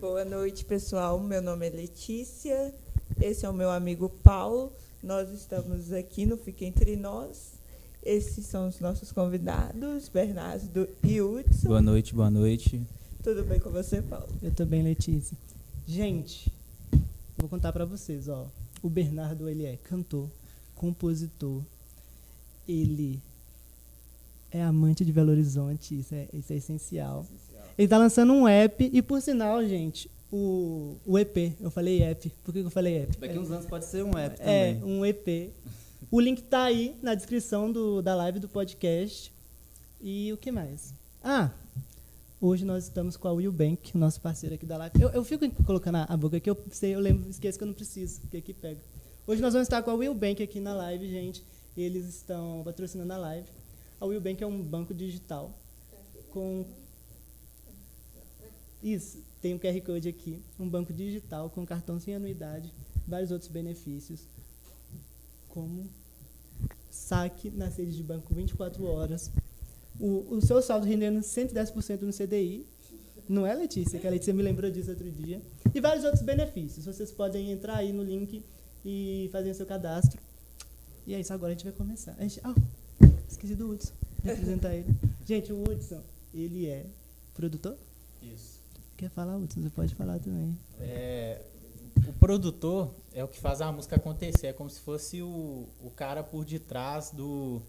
Boa noite, pessoal. Meu nome é Letícia. Esse é o meu amigo Paulo. Nós estamos aqui no Fica Entre Nós. Esses são os nossos convidados, Bernardo e Hudson. Boa noite, boa noite. Tudo bem com você, Paulo? Eu tô bem, Letícia. Gente, vou contar para vocês, ó. O Bernardo, ele é cantor, compositor, ele é amante de Belo Horizonte, isso é, isso é essencial. Ele tá lançando um app e, por sinal, gente, o, o EP, eu falei app, por que, eu falei app? Daqui uns anos pode ser um app É, também. um EP. O link tá aí na descrição do, da live do podcast. E o que mais? Ah, hoje nós estamos com a Will Bank, nosso parceiro aqui da live. Eu, eu fico colocando a, a boca aqui, eu sei, eu lembro, esqueço que eu não preciso, porque aqui pega. Hoje nós vamos estar com a Will Bank aqui na live, gente. Eles estão patrocinando a live. A Will Bank é um banco digital com isso, tem um QR Code aqui, um banco digital com cartão sem anuidade, vários outros benefícios, como saque na sede de banco 24 horas, o, o seu saldo rendendo 110% no CDI, não é, Letícia? Que a Letícia me lembrou disso outro dia. E vários outros benefícios. Vocês podem entrar aí no link e fazer o seu cadastro. E é isso, agora a gente vai começar. A gente, ah, esqueci do Hudson, de apresentar ele. Gente, o Hudson, ele é produtor? Isso. Quer falar, Hudson? Você pode falar também. É, o produtor é o que faz a música acontecer. É como se fosse o, o cara por detrás do,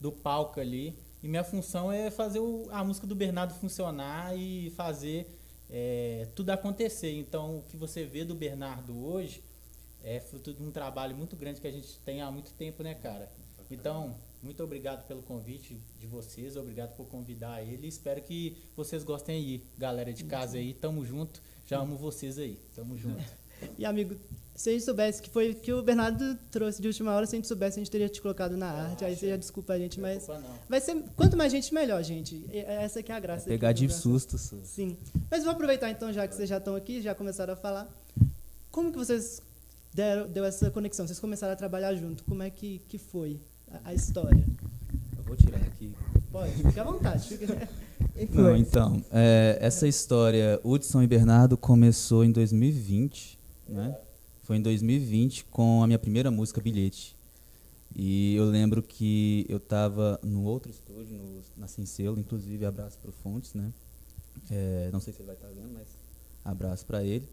do palco ali. E minha função é fazer o- a música do Bernardo funcionar e fazer é, tudo acontecer. Então, o que você vê do Bernardo hoje é fruto de um trabalho muito grande que a gente tem há muito tempo, né, cara? Então, muito obrigado pelo convite de vocês, obrigado por convidar ele. Espero que vocês gostem aí, galera de casa aí. Tamo junto. Já amo vocês aí. Tamo junto. E, amigo, se a gente soubesse que foi que o Bernardo trouxe de última hora, se a gente soubesse, a gente teria te colocado na arte. Aí você já desculpa a gente, mas Desculpa, não. vai ser quanto mais gente, melhor, gente. E- Essa que é a graça. Pegar aqui de susto, Su. Sim. Mas vou aproveitar então, já que vocês já estão aqui, já começaram a falar. Como que vocês deram, deu essa conexão? Vocês começaram a trabalhar junto. Como é que, que foi a, a história? Eu vou tirar aqui. Pode, fica à vontade. Fica... Não, então, é, essa história, Hudson e Bernardo começou em 2020, né? Foi em 2020 com a minha primeira música, Bilhete. E eu lembro que eu estava no outro estúdio, no, na Cincelo, inclusive abraço pro Fontes, né? É, não sei se ele vai estar vendo, mas abraço para ele.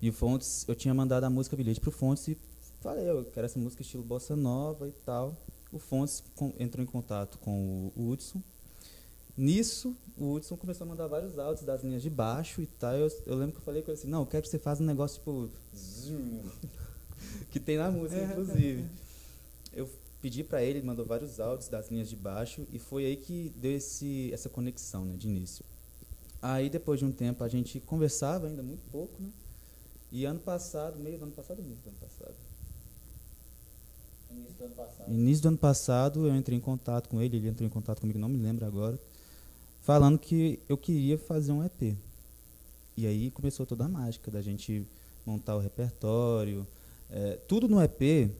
E o Fontes, eu tinha mandado a música Bilhete pro Fontes e falei, eu quero essa música estilo bossa nova e tal. O Fontes entrou em contato com o Hudson. Nisso, o Hudson começou a mandar vários áudios das linhas de baixo e tal. Eu, eu lembro que eu falei com ele assim, não, eu quero que você faça um negócio tipo. zoom, que tem na música, inclusive. Eu pedi pra ele, ele mandou vários áudios das linhas de baixo e foi aí que deu esse, essa conexão, né, de início. Aí depois de um tempo a gente conversava ainda muito pouco, né? E ano passado, meio do ano passado, meio do ano passado. Início do ano passado. Eu entrei em contato com ele, ele entrou em contato comigo, não me lembro agora, falando que eu queria fazer um EP. E aí começou toda a mágica da gente montar o repertório. É, tudo no EP,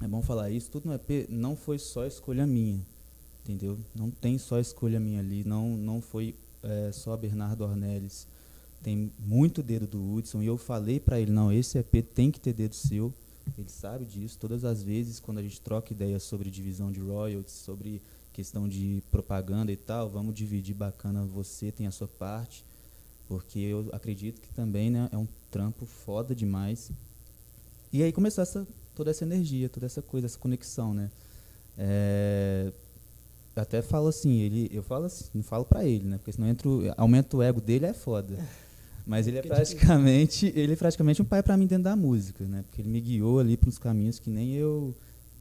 é bom falar isso, tudo no EP não foi só escolha minha, entendeu? Não tem só escolha minha ali, não, não foi é, só Bernardo Ornelis. Tem muito dedo do Hudson e eu falei pra ele, não, esse EP tem que ter dedo seu. Ele sabe disso. Todas as vezes, quando a gente troca ideias sobre divisão de royalties, sobre questão de propaganda e tal, vamos dividir bacana. Você tem a sua parte, porque eu acredito que também né, é um trampo foda demais. E aí começou essa, toda essa energia, toda essa coisa, essa conexão, né? É, até falo assim, ele, eu falo assim, não falo pra ele, né? Porque senão entra o- aumenta o ego dele é foda. Mas ele é praticamente, ele é praticamente um pai pra mim dentro da música, né? Porque ele me guiou ali para uns caminhos que nem eu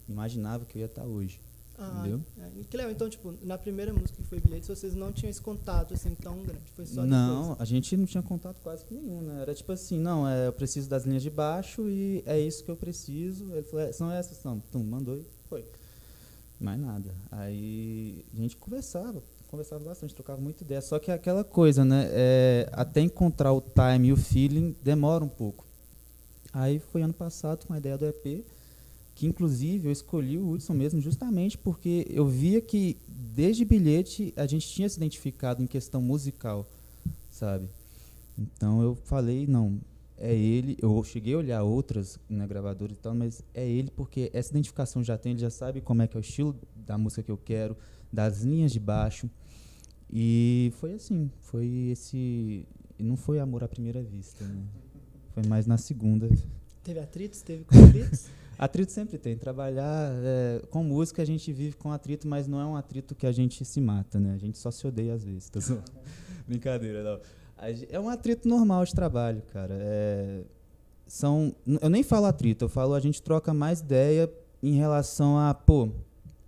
imaginava que eu ia estar hoje. Ah, Entendeu? é. Que legal. Então, tipo, na primeira música que foi Bilhetes, vocês não tinham esse contato assim tão grande. Foi só não, depois. a gente não tinha contato quase com nenhum, né? Era tipo assim, não, é, eu preciso das linhas de baixo e é isso que eu preciso. Ele falou, é, são essas, são. Tum, mandou e foi. Mais nada. Aí a gente conversava, conversava bastante, trocava muita ideia. Só que é aquela coisa, né? é, até encontrar o time e o feeling demora um pouco. Aí foi ano passado com a ideia do EP, que inclusive eu escolhi o Hudson mesmo justamente porque eu via que desde bilhete a gente tinha se identificado em questão musical, sabe? Então eu falei, não, é ele. Eu cheguei a olhar outras né, gravadoras e tal, mas é ele porque essa identificação já tem, ele já sabe como é que é o estilo da música que eu quero, das linhas de baixo. E foi assim, foi esse. Não foi amor à primeira vista, né? Foi mais na segunda. Teve atritos? Teve conflitos? atrito sempre tem. Trabalhar é, com música a gente vive com atrito, mas não é um atrito que a gente se mata, né? A gente só se odeia às vezes. Tá Brincadeira, não. É um atrito normal de trabalho, cara. É, são, eu nem falo atrito, eu falo a gente troca mais ideia em relação a, pô,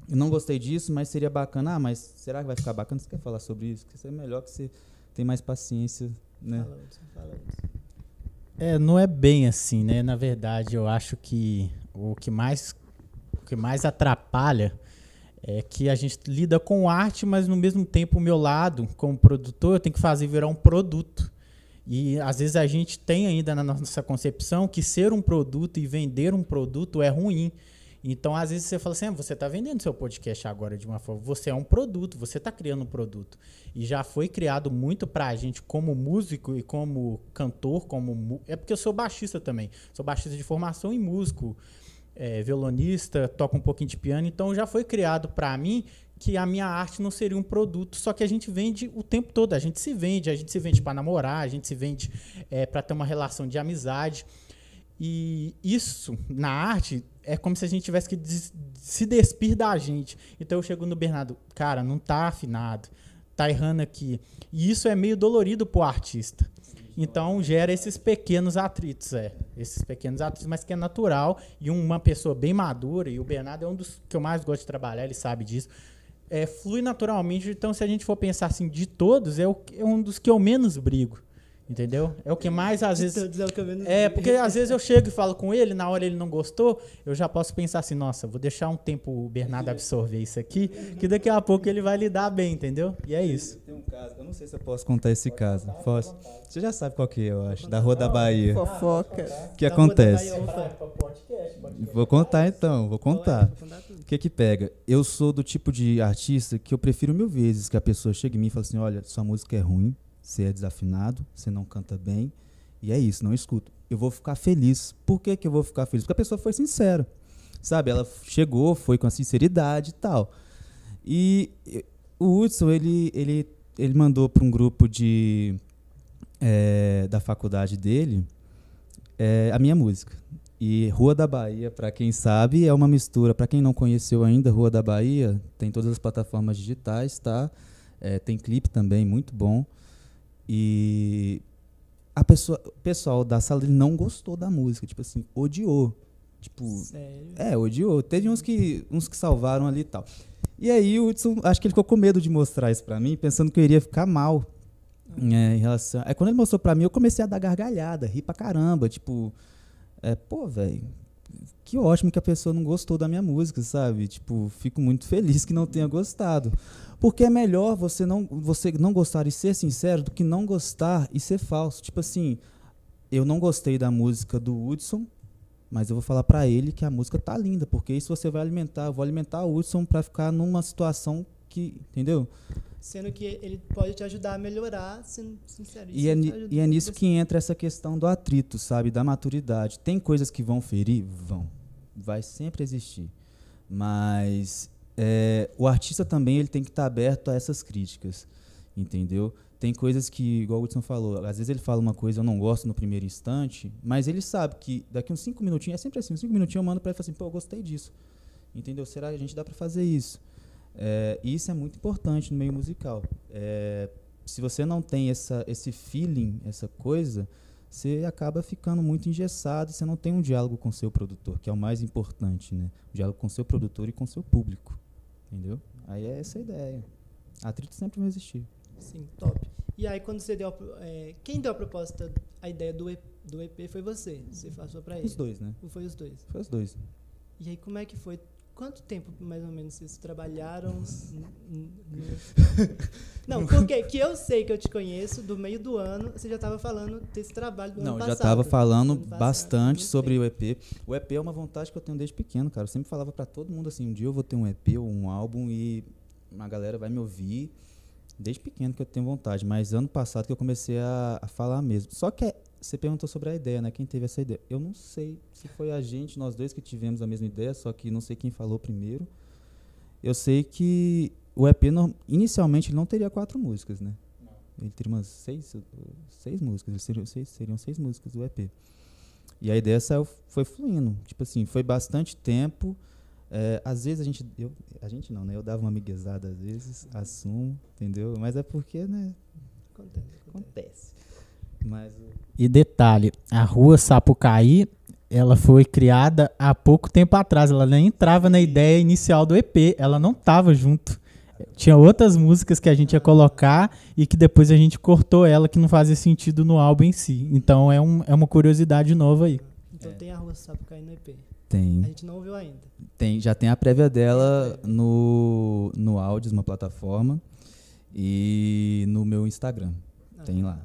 eu não gostei disso, mas seria bacana. Ah, mas será que vai ficar bacana? Você quer falar sobre isso? Porque isso é melhor que você tem mais paciência, né? É, não é bem assim, né? Na verdade, eu acho que o que mais, o que mais atrapalha é que a gente lida com arte, mas no mesmo tempo o meu lado, como produtor, eu tenho que fazer virar um produto. E às vezes a gente tem ainda na nossa concepção que ser um produto e vender um produto é ruim. Então, às vezes você fala assim: ah, você está vendendo seu podcast agora de uma forma. Você é um produto, você está criando um produto. E já foi criado muito para a gente como músico e como cantor, como. É porque eu sou baixista também. Sou baixista de formação e músico. É, violonista, toco um pouquinho de piano, então já foi criado para mim que a minha arte não seria um produto, só que a gente vende o tempo todo, a gente se vende, a gente se vende para namorar, a gente se vende é, para ter uma relação de amizade. E isso, na arte, é como se a gente tivesse que des se despir da gente. Então eu chego no Bernardo, cara, não tá afinado, tá errando aqui. E isso é meio dolorido pro artista. Então gera esses pequenos atritos, é. Esses pequenos atritos, mas que é natural. E uma pessoa bem madura, e o Bernardo é um dos que eu mais gosto de trabalhar, ele sabe disso. É, flui naturalmente. Então, se a gente for pensar assim, de todos, é, o, é um dos que eu menos brigo. Entendeu? É o que mais às vezes. É, porque às vezes eu chego e falo com ele, na hora ele não gostou, eu já posso pensar assim, nossa, vou deixar um tempo o Bernardo absorver isso aqui, que daqui a pouco ele vai lidar bem, entendeu? E é isso. Tem um caso, eu não sei se eu posso contar esse caso. Posso? Você já sabe qual que é, eu acho, da Rua da Bahia. Fofoca. O que acontece? Vou contar então, vou contar. O que que pega? Eu sou do tipo de artista que eu prefiro mil vezes que a pessoa chegue em mim e fale assim, olha, sua música é ruim, você é desafinado, você não canta bem, e é isso, não escuto. Eu vou ficar feliz. Por que, que eu vou ficar feliz? Porque a pessoa foi sincera. Sabe, ela chegou, foi com a sinceridade e tal. E o Hudson, ele, ele, ele mandou para um grupo de, é, da faculdade dele é, a minha música. E Rua da Bahia, para quem sabe, é uma mistura. Para quem não conheceu ainda, Rua da Bahia tem todas as plataformas digitais, tá? É, tem clipe também, muito bom. E a pessoa, o pessoal da sala dele não gostou da música, tipo assim, odiou. Tipo, Sério? é, odiou. Teve uns que, uns que salvaram ali e tal. E aí o Hudson, acho que ele ficou com medo de mostrar isso pra mim, pensando que eu iria ficar mal. É, em relação. É quando ele mostrou pra mim, eu comecei a dar gargalhada, rir pra caramba, tipo, é, pô, velho, que ótimo que a pessoa não gostou da minha música, sabe? Tipo, fico muito feliz que não tenha gostado. Porque é melhor você não, você não gostar e ser sincero do que não gostar e ser falso. Tipo assim, eu não gostei da música do Hudson, mas eu vou falar para ele que a música tá linda, porque isso você vai alimentar, eu vou alimentar o Hudson para ficar numa situação que, entendeu? Sendo que ele pode te ajudar a melhorar, sendo sincero. E é, e é nisso que entra essa questão do atrito, sabe? Da maturidade. Tem coisas que vão ferir? Vão. Vai sempre existir. Mas é, o artista também ele tem que estar tá aberto a essas críticas, entendeu? Tem coisas que, igual o Hudson falou, às vezes ele fala uma coisa eu não gosto no primeiro instante, mas ele sabe que daqui uns cinco minutinhos, é sempre assim, uns cinco minutinhos eu mando para ele e falo assim, pô, eu gostei disso, entendeu? Será que a gente dá para fazer isso? É, isso é muito importante no meio musical. É, se você não tem essa, esse feeling, essa coisa, você acaba ficando muito engessado e você não tem um diálogo com seu produtor, que é o mais importante, né? Diálogo com seu produtor e com seu público. Entendeu? Aí é essa a ideia. Atrito sempre vai existir. Sim, top. E aí quando você deu. É, quem deu a proposta, a ideia do EP, do EP foi você. Você passou para ele. Os dois, né? Ou foi os dois? Foi os dois. E aí como é que foi quanto tempo mais ou menos vocês trabalharam? Não, porque que eu sei que eu te conheço, do meio do ano, você já estava falando desse trabalho do Não, ano já estava falando bastante sobre o EP. O EP é uma vontade que eu tenho desde pequeno, cara. Eu sempre falava para todo mundo assim, um dia eu vou ter um EP ou um álbum e uma galera vai me ouvir Desde pequeno que eu tenho vontade, mas ano passado que eu comecei a, a falar mesmo. Só que é, você perguntou sobre a ideia, né? Quem teve essa ideia? Eu não sei se foi a gente, nós dois que tivemos a mesma ideia, só que não sei quem falou primeiro. Eu sei que o EP, não, inicialmente, não teria quatro músicas, né? Ele teria umas seis, seis músicas, seriam seis, seriam seis músicas do EP. E a ideia saiu, foi fluindo. Tipo assim, foi bastante tempo. É, às vezes a gente. Eu, a gente não, né? Eu dava uma miguezada às vezes, assumo, entendeu? Mas é porque, né? Acontece. Acontece. Mas. E detalhe, a rua Sapucaí, ela foi criada há pouco tempo atrás. Ela nem entrava na ideia inicial do EP. Ela não estava junto. Tinha outras músicas que a gente ia colocar e que depois a gente cortou ela, que não fazia sentido no álbum em si. Então é, um, é uma curiosidade nova aí. Então É. tem a rua Sapucaí no EP. Tem. A gente não ouviu ainda. Tem, já tem a prévia dela no, no Audios, uma plataforma, e no meu Instagram. Tem lá.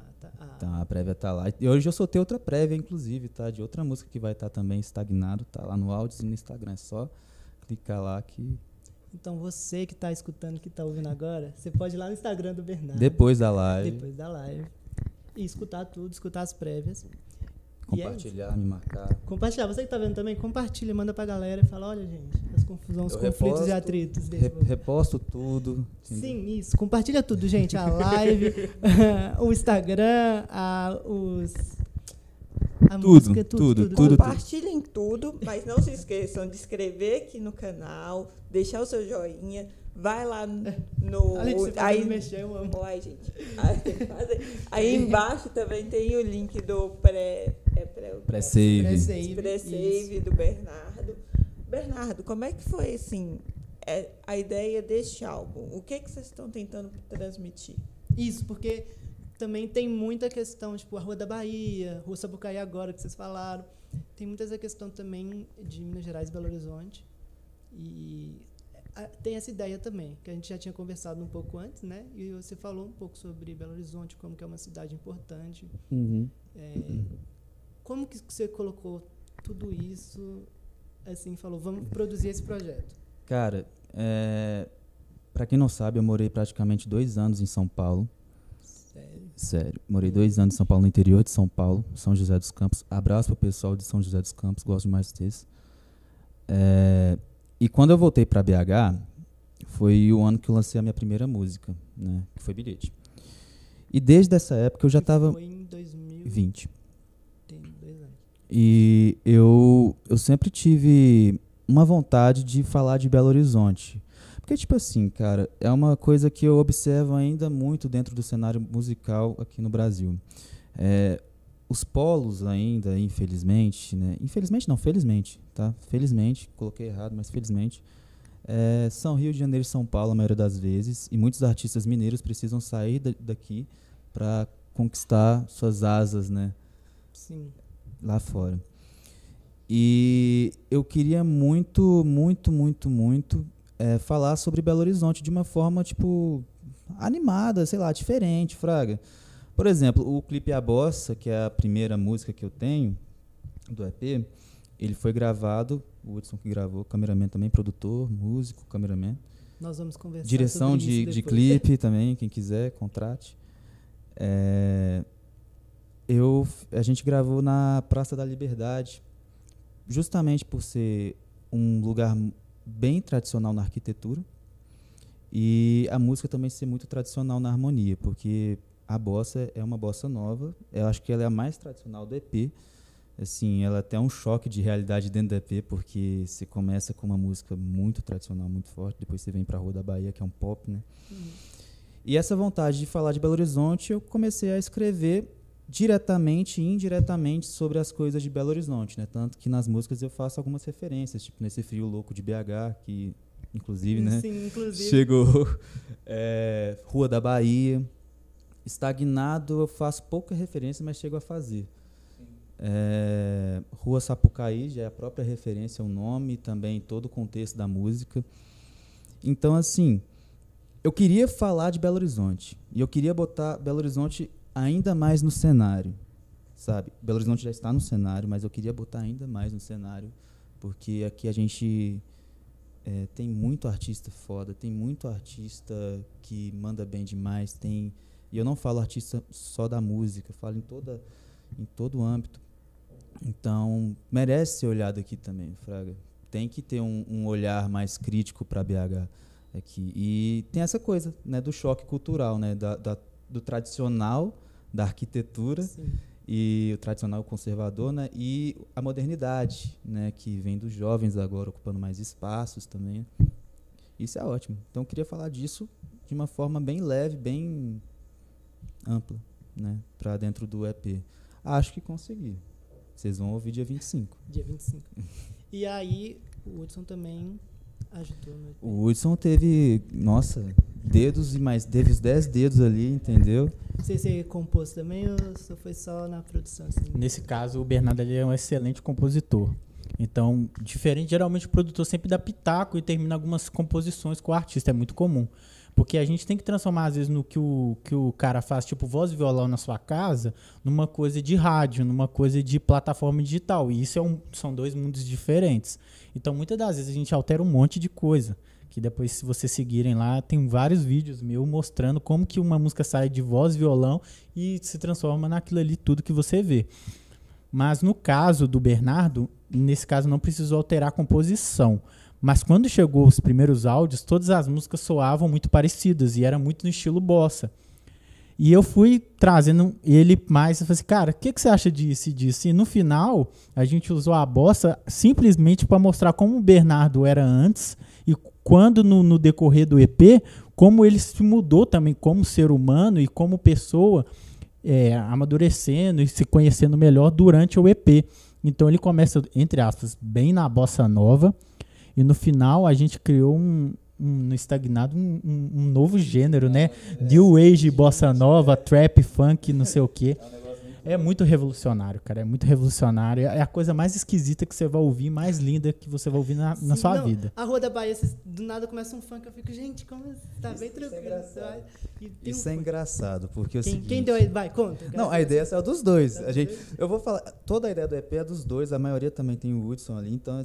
Tá. A prévia tá lá. E hoje eu soltei outra prévia, inclusive, tá? De outra música que vai estar também estagnado, tá lá no Audios e no Instagram. É só clicar lá que. Então você que está escutando, que está ouvindo agora, você pode ir lá no Instagram do Bernardo. Depois da live, depois da live. E escutar tudo, escutar as prévias. Compartilhar, me marcar. Compartilhar. Você que tá vendo também, compartilha, manda pra galera e fala, olha, gente, as confusões, os Eu conflitos reposto, e atritos Re- reposto tudo. entendeu? Sim, isso. Compartilha tudo, gente. A live, o Instagram, a, os. A Tudo, música, tudo, tudo, tudo, tudo. Compartilhem tudo, mas não se esqueçam de inscrever aqui no canal, deixar o seu joinha, vai lá no. De você aí, mexer, eu amo. Ai, gente. Aí. Aí embaixo também tem o link do pré. É pré, Pré-save. Pré-save, pré-save do Bernardo. Bernardo, como é que foi assim é, a ideia deste álbum? O que, que vocês estão tentando transmitir? Isso, porque também tem muita questão, tipo, a Rua da Bahia, Rua Sapucaí agora, que vocês falaram. Tem muita essa questão também de Minas Gerais e Belo Horizonte. E tem essa ideia também, que a gente já tinha conversado um pouco antes, né? E você falou um pouco sobre Belo Horizonte, como que é uma cidade importante. Uhum. É, como que você colocou tudo isso, assim, falou, vamos produzir esse projeto? Cara, é, para quem não sabe, eu morei praticamente dois anos em São Paulo. Sério? Sério, morei dois anos em São Paulo, no interior de São Paulo, São José dos Campos. Abraço pro pessoal de São José dos Campos, gosto demais desse. É, e quando eu voltei para BH, foi o ano que eu lancei a minha primeira música, né? Que foi Bilhete. E desde essa época eu já estava Foi em 2000, 20. tem dois anos. E eu, eu sempre tive uma vontade de falar de Belo Horizonte. Porque, tipo assim, cara, é uma coisa que eu observo ainda muito dentro do cenário musical aqui no Brasil. É, os polos ainda, infelizmente, né? Infelizmente não, felizmente, tá? Felizmente, coloquei errado, mas felizmente. é, são Rio de Janeiro e São Paulo a maioria das vezes. E muitos artistas mineiros precisam sair da- daqui para conquistar suas asas, né? Sim. Lá fora. E eu queria muito, muito, muito, muito eh, falar sobre Belo Horizonte de uma forma, tipo, animada, sei lá, diferente, fraga. Por exemplo, o clipe A Bossa, que é a primeira música que eu tenho do EP, ele foi gravado, o Hudson que gravou, cameraman também, produtor, músico, cameraman. Nós vamos conversar Direção de, de clipe também, quem quiser, contrate. É, eu, a gente gravou na Praça da Liberdade, justamente por ser um lugar bem tradicional na arquitetura e a música também ser muito tradicional na harmonia, porque a bossa é uma bossa nova, eu acho que ela é a mais tradicional do EP. Assim, ela tem um choque de realidade dentro do EP, porque você começa com uma música muito tradicional, muito forte, depois você vem pra Rua da Bahia, que é um pop, né? Uhum. E essa vontade de falar de Belo Horizonte, eu comecei a escrever diretamente e indiretamente sobre as coisas de Belo Horizonte, né? Tanto que nas músicas eu faço algumas referências, tipo nesse frio louco de BH, que inclusive, né? Sim, inclusive. Chegou é, Rua da Bahia. Estagnado eu faço pouca referência, mas chego a fazer. É, Rua Sapucaí já é a própria referência, o nome também todo o contexto da música. Então, assim, eu queria falar de Belo Horizonte. E eu queria botar Belo Horizonte ainda mais no cenário. Sabe? Belo Horizonte já está no cenário, mas eu queria botar ainda mais no cenário. Porque aqui a gente é, tem muito artista foda, tem muito artista que manda bem demais, tem e eu não falo artista só da música, falo em toda em todo o âmbito. Então merece ser olhado aqui também, Fraga. Tem que ter um, um olhar mais crítico para BH aqui e tem essa coisa, né, do choque cultural, né, da, da do tradicional da arquitetura. Sim. e o tradicional conservador, né? E a modernidade, né? Que vem dos jovens agora ocupando mais espaços também. Isso é ótimo. Então eu queria falar disso de uma forma bem leve, bem ampla, né? Para dentro do EP. Acho que consegui. Vocês vão ouvir dia 25. Dia 25. e aí, o Hudson também ajudou. O Hudson teve, nossa, dedos e mais, teve os 10 dedos ali, entendeu? Não sei se você compôs também ou só foi só na produção, assim. Nesse caso, o Bernardo ele é um excelente compositor. Então, diferente, geralmente o produtor sempre dá pitaco e termina algumas composições com o artista, é muito comum. Porque a gente tem que transformar, às vezes, no que o, que o cara faz, tipo voz e violão na sua casa, numa coisa de rádio, numa coisa de plataforma digital. E isso é um, são dois mundos diferentes. Então, muitas das vezes a gente altera um monte de coisa. Que depois, se vocês seguirem lá, tem vários vídeos meus mostrando como que uma música sai de voz e violão e se transforma naquilo ali tudo que você vê. Mas no caso do Bernardo, nesse caso não precisou alterar a composição. Mas quando chegou os primeiros áudios, todas as músicas soavam muito parecidas e era muito no estilo bossa. E eu fui trazendo ele mais, eu falei assim, cara, o que, que você acha disso e disso? E no final, a gente usou a bossa simplesmente para mostrar como o Bernardo era antes e quando no, no decorrer do EP, como ele se mudou também como ser humano e como pessoa, é, amadurecendo e se conhecendo melhor durante o EP. Então ele começa, entre aspas, bem na bossa nova, e no final a gente criou um, um no estagnado um, um, um novo gênero, né? New Age, bossa nova, trap, funk, não sei o quê. É muito revolucionário, cara. É muito revolucionário. É a coisa mais esquisita que você vai ouvir, mais linda que você vai ouvir na, na Sim, sua não, vida. A Rua da Bahia, vocês- do nada começa um funk, eu fico, gente, como tá bem isso é tranquilo. engraçado. sabe? E tem Isso um é engraçado, porque é o Quem, seguinte... quem deu aí? Vai, conta. Não, a ideia é dos dois. A gente, eu vou falar, toda a ideia do EP é dos dois, a maioria também tem o Hudson ali, então,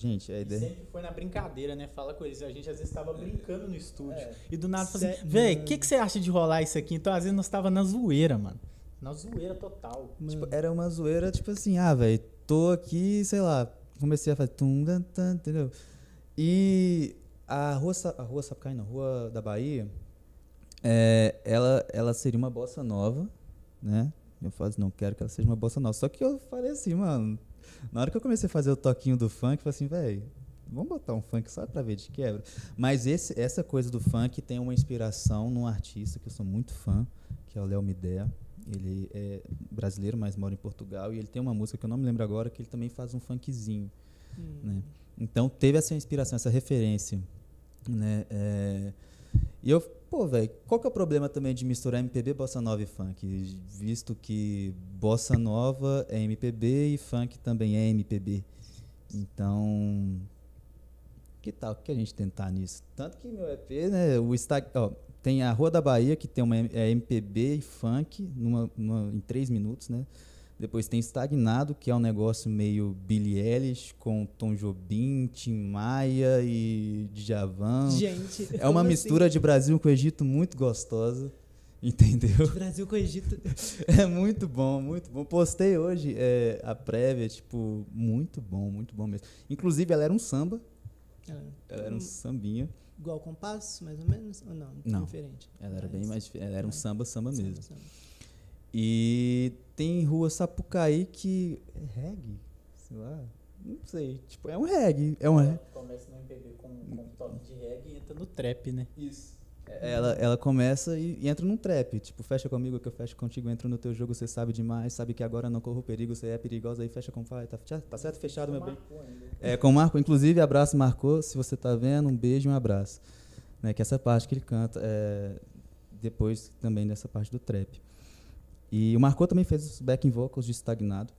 gente, a ideia... Sempre foi na brincadeira, né? Fala com eles. A gente às vezes estava brincando no estúdio. É. E do nada falou Cé- assim, véi, o mano. que, que você acha de rolar isso aqui? Então às vezes nós tava na zoeira, mano. Na zoeira total. Tipo, era uma zoeira, tipo assim, ah, velho, tô aqui, sei lá, comecei a fazer tum, dan, tan, entendeu? E a rua, a rua Sapucaí, não, Rua da Bahia, é, ela, ela seria uma bossa nova, né? Eu falei assim, não quero que ela seja uma bossa nova. Só que eu falei assim, mano, na hora que eu comecei a fazer o toquinho do funk, eu falei assim, velho, vamos botar um funk só pra ver de quebra. Mas esse, essa coisa do funk tem uma inspiração num artista que eu sou muito fã, que é o Léo Midea. Ele é brasileiro, mas mora em Portugal. E ele tem uma música que eu não me lembro agora, que ele também faz um funkzinho. hum, né? Então teve essa inspiração, essa referência. Né? É, e eu, pô, velho, qual que é o problema também de misturar MPB, bossa nova e funk? Visto que bossa nova é MPB e funk também é MPB. Então, que tal que a gente tentar nisso? Tanto que meu EP, né, o Instag ó, tem a Rua da Bahia, que tem uma é MPB e funk numa, numa- em três minutos, né? Depois tem Estagnado, que é um negócio meio Billie Eilish, com Tom Jobim, Tim Maia e Djavan. Gente. É uma como mistura de Brasil com Egito muito gostosa, entendeu? assim? Brasil com Egito. É muito bom, muito bom. Postei hoje é, a prévia, tipo, muito bom, muito bom mesmo. Inclusive, ela era um samba, Ah, ela era um sambinha. Igual compasso, mais ou menos? Ou não? Não. Diferente. Ela era bem Mas- mais. dif- Ela era um samba, samba Samba, mesmo. samba. E tem Rua Sapucaí que. É reggae? Sei lá. Não sei. Tipo, é um reggae. É um reggae. Começa no MPB com, com toque de reggae e entra no trap, né? Isso. Ela, ela começa e, e entra num trap. Tipo, fecha comigo que eu fecho contigo, entro no teu jogo, você sabe demais, sabe que agora não corro perigo, você é perigosa, aí fecha com pai. Tá, tá certo? Fechado, meu bem. É, com o Marco, inclusive, abraço Marcou, se você tá vendo, um beijo e um abraço. Né, que essa parte que ele canta é depois também dessa parte do trap. E o Marcou também fez os backing vocals de Estagnado.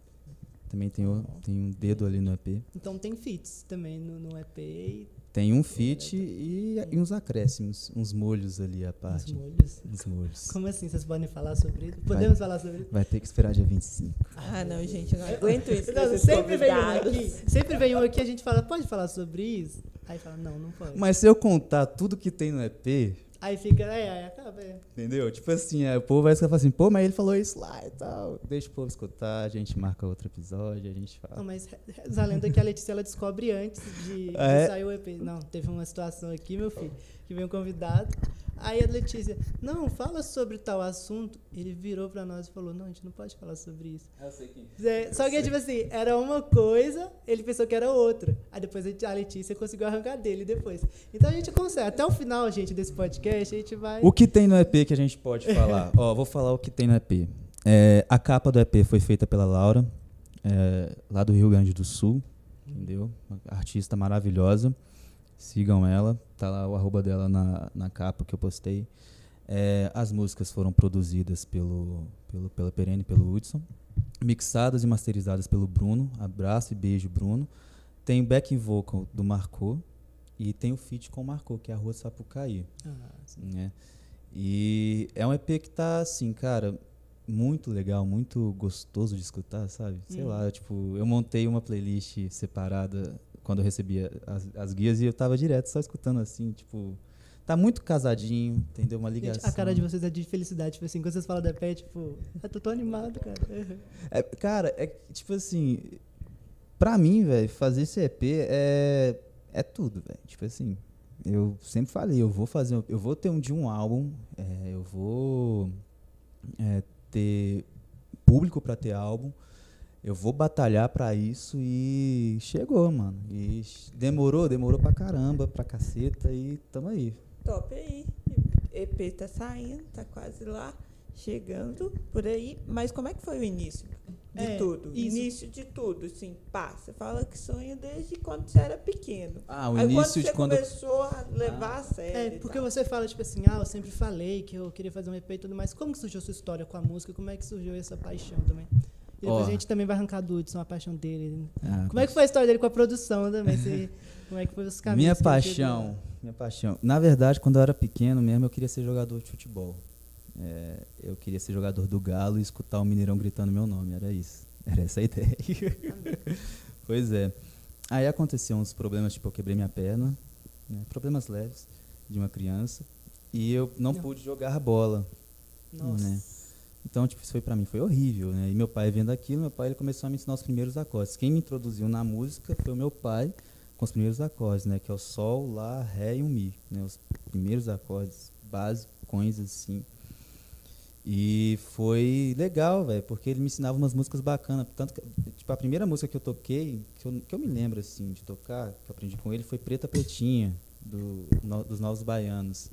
Também tem, o- tem um dedo ali no EP. Então tem feats também no, no EP e Tem um feat e, e uns acréscimos, uns molhos ali à os parte. molhos. Uns molhos. Como assim? Vocês podem falar sobre isso? Podemos falar sobre isso? Vai ter que esperar dia 25. Ah, não, gente, eu não aguento isso. Não, sempre vem um aqui, sempre vem um aqui a gente fala, pode falar sobre isso? Aí fala, não, não pode. Mas se eu contar tudo que tem no EP, Aí fica, é, aí acaba. É. entendeu? Tipo assim, aí o povo vai ficar assim, pô, mas ele falou isso lá e tal. Deixa o povo escutar, a gente marca outro episódio, a gente Não, fala. mas reza a lenda que a Letícia ela descobre antes de, de É? sair o EP. Não, teve uma situação aqui, meu filho, que veio um convidado. Aí a Letícia, não, fala sobre tal assunto. Ele virou pra nós e falou, não, a gente não pode falar sobre isso. Eu sei quem. É, Só que, tipo assim, era uma coisa, ele pensou que era outra. Aí depois a Letícia conseguiu arrancar dele depois. Então a gente consegue. Até o final, gente, desse podcast, a gente vai. O que tem no EP que a gente pode falar? Ó, vou falar o que tem no EP. É, a capa do EP foi feita pela Laura, é, lá do Rio Grande do Sul, entendeu? Uma artista maravilhosa. Sigam ela, tá lá o arroba dela na, na capa que eu postei. É, as músicas foram produzidas pelo, pelo, pela Perene, pelo Hudson, mixadas e masterizadas pelo Bruno. Abraço e beijo, Bruno. Tem o back vocal do Marcô e tem o feat com o Marcô, que é a Rua Sapucaí Ah, né? E é um EP que tá assim, cara, muito legal, muito gostoso de escutar, sabe? Sei Hum. lá, tipo, eu montei uma playlist separada quando eu recebia as, as guias e eu tava direto só escutando assim, tipo, tá muito casadinho, entendeu? Uma Gente, ligação. a cara de vocês é de felicidade. Tipo assim, quando vocês falam da pé, tipo, eu tô tão animado, cara. É, cara, é que, tipo assim, pra mim, velho, fazer esse EP é, é tudo, velho. Tipo assim, eu sempre falei, eu vou fazer, eu vou ter um de um álbum, é, eu vou é, ter público pra ter álbum, eu vou batalhar pra isso e chegou, mano. E demorou, demorou pra caramba, pra caceta e tamo aí. Top aí. EP tá saindo, tá quase lá, chegando por aí. Mas como é que foi o início de É, tudo? isso. Início de tudo, assim, pá. Você fala que sonha desde quando você era pequeno. Ah, o aí início quando você de quando começou a levar a sério. É, e porque tal. você fala, tipo assim, ah, eu sempre falei que eu queria fazer um EP e tudo mais. Como que surgiu a sua história com a música? Como é que surgiu essa paixão também? E depois Ó. a gente também vai arrancar do Hudson, a paixão dele. Ah, Como é que foi a história dele com a produção também? Você- como é que foi os caminhos? Minha paixão, minha paixão. Na verdade, quando eu era pequeno mesmo, eu queria ser jogador de futebol. É, eu queria ser jogador do Galo e escutar o Mineirão gritando meu nome, era isso. Era essa a ideia. pois é. Aí aconteceu uns problemas, tipo, eu quebrei minha perna, né, problemas leves de uma criança, e eu não, Não. pude jogar bola. Nossa. né? Então, tipo, isso foi pra mim, foi horrível, né? E meu pai vendo aquilo, meu pai ele começou a me ensinar os primeiros acordes. Quem me introduziu na música foi o meu pai, com os primeiros acordes, né? Que é o sol, lá, ré e o mi, né? Os primeiros acordes básicos, assim. E foi legal, velho, porque ele me ensinava umas músicas bacanas. Tanto que, tipo, a primeira música que eu toquei, que eu, que eu me lembro, assim, de tocar, que eu aprendi com ele, foi Preta Pretinha, do, no- dos Novos Baianos.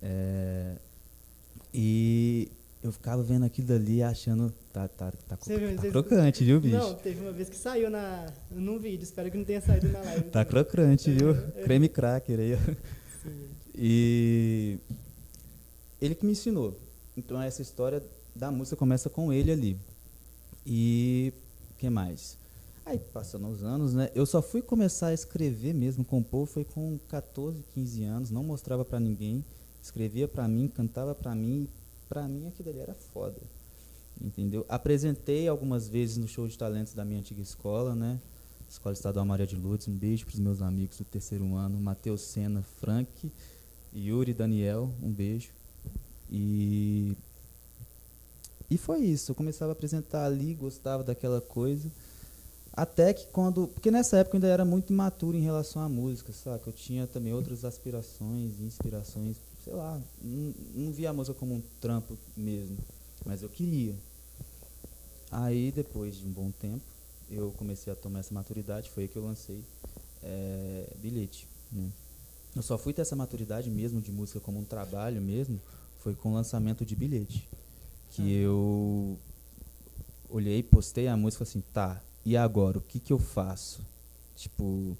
É, e eu ficava vendo aquilo dali achando. Tá, tá, tá, viu, tá crocante, viu, bicho? Não, teve uma vez que saiu na, num vídeo, espero que não tenha saído na live. Tá crocante, viu? Creme cracker aí. Sim. E ele que me ensinou. Então essa história da música começa com ele ali. E o que mais? Aí passando os anos, né? Eu só fui começar a escrever mesmo, compor foi com 14, 15 anos, não mostrava pra ninguém, escrevia pra mim, cantava pra mim, e pra mim aquilo ali era foda. Entendeu? Apresentei algumas vezes no show de talentos da minha antiga escola, né? Escola Estadual Maria de Lourdes. Um beijo pros meus amigos do terceiro ano, Matheus Sena, Frank, Yuri, Daniel, um beijo. E e foi isso, eu começava a apresentar ali, gostava daquela coisa. Até que quando. Porque nessa época eu ainda era muito imaturo em relação à música, sabe? Eu tinha também outras aspirações, inspirações, sei lá. Não, não via a música como um trampo mesmo. Mas eu queria. Aí, depois de um bom tempo, eu comecei a tomar essa maturidade. Foi aí que eu lancei eh, bilhete. Né? Eu só fui ter essa maturidade mesmo de música como um trabalho mesmo, foi com o lançamento de bilhete. Que Ah. eu olhei, postei a música e falei assim, tá, e agora? O que que eu faço? Tipo,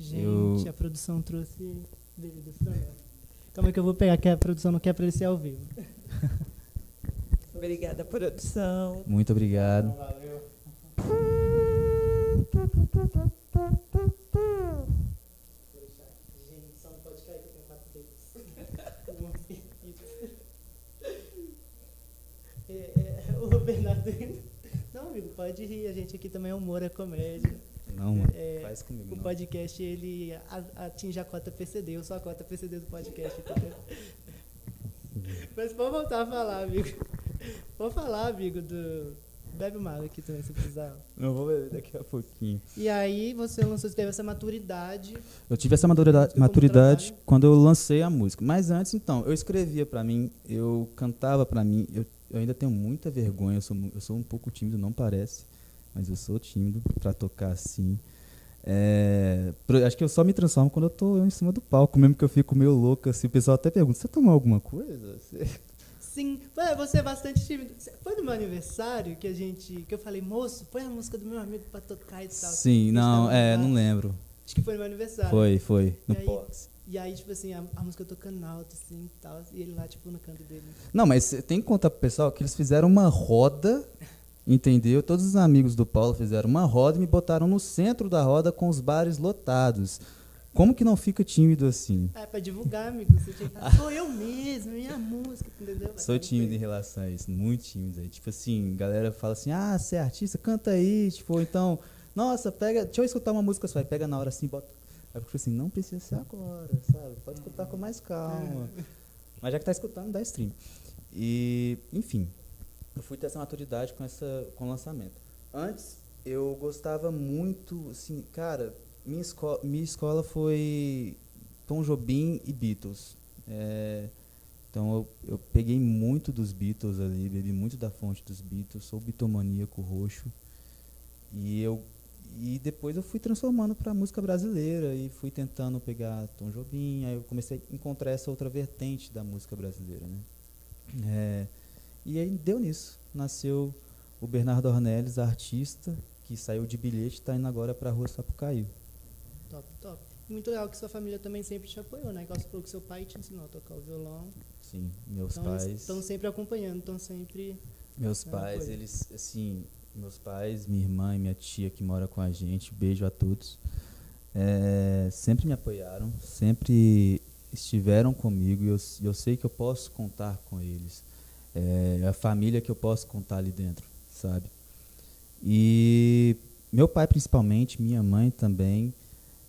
Gente, Eu- a produção trouxe bebidas pra nós. Calma aí que eu vou pegar, que a produção não quer ser ao vivo. Obrigada, produção. muito obrigado. Valeu. Gente, só não pode cair que eu tenho quatro dedos. É, é, o Bernardo. Não, amigo, pode rir. A gente aqui também é humor, é comédia. Não, mano. É, faz comigo. o Não. podcast ele atinge a cota PCD, eu sou a cota PCD do podcast, entendeu? Mas pode voltar a falar, amigo. Pode falar, amigo, do. Bebe uma água aqui também, se precisar. Eu vou beber daqui a pouquinho. E aí você lançou, você teve essa maturidade. Eu tive essa maturidade, maturidade quando eu lancei a música. Mas antes, então, eu escrevia pra mim, eu cantava pra mim. Eu, eu ainda tenho muita vergonha, eu sou, eu sou um pouco tímido, não parece. Mas eu sou tímido pra tocar assim. É, acho que eu só me transformo quando eu tô em cima do palco, mesmo que eu fico meio louco assim. O pessoal até pergunta: você tomou alguma coisa? Você- Sim, você é bastante tímido. Foi no meu aniversário que a gente. que eu falei, moço, põe a música do meu amigo pra tocar e tal. Sim, não, é, não lembro. Acho que foi no meu aniversário. Foi, foi. No E aí- pós. E aí, tipo assim, a, a música tocando alto, assim e tal. E ele lá, tipo, no canto dele. Não, mas tem que contar pro pessoal que eles fizeram uma roda, entendeu? Todos os amigos do Paulo fizeram uma roda e me botaram no centro da roda com os bares lotados. Como que não fica tímido assim? É pra divulgar, amigo. Você tinha que falar, sou eu mesmo, minha música, entendeu? Sou tímido em relação a isso, muito tímido. Aí, tipo assim, galera fala assim, ah, você é artista, canta aí, tipo, então, nossa, pega, deixa eu escutar uma música só, aí pega na hora assim, bota. Aí eu assim, não precisa ser agora, sabe? Pode escutar com mais calma. Mas já que tá escutando, dá stream. E, enfim, eu fui ter essa maturidade com, essa, com o lançamento. Antes, eu gostava muito, assim, cara, minha, esco minha escola foi Tom Jobim e Beatles. É, então eu, eu peguei muito dos Beatles ali, bebi muito da fonte dos Beatles, sou bitomaníaco roxo. E eu e depois eu fui transformando para música brasileira e fui tentando pegar Tom Jobim, aí eu comecei a encontrar essa outra vertente da música brasileira, né? E aí deu nisso, nasceu o Bernardo Ornelis, artista, que saiu de bilhete e está indo agora para a Rua Sapucaí. Top, top. Muito legal que sua família também sempre te apoiou, né? Igual você falou que seu pai te ensinou a tocar o violão. Sim, meus Então pais. estão sempre acompanhando, estão sempre. Meus pais, eles, assim, meus pais, minha irmã e minha tia que mora com a gente, beijo a todos, é, sempre me apoiaram, sempre estiveram comigo e eu, e eu sei que eu posso contar com eles. É a família que eu posso contar ali dentro, sabe? E meu pai principalmente, minha mãe também,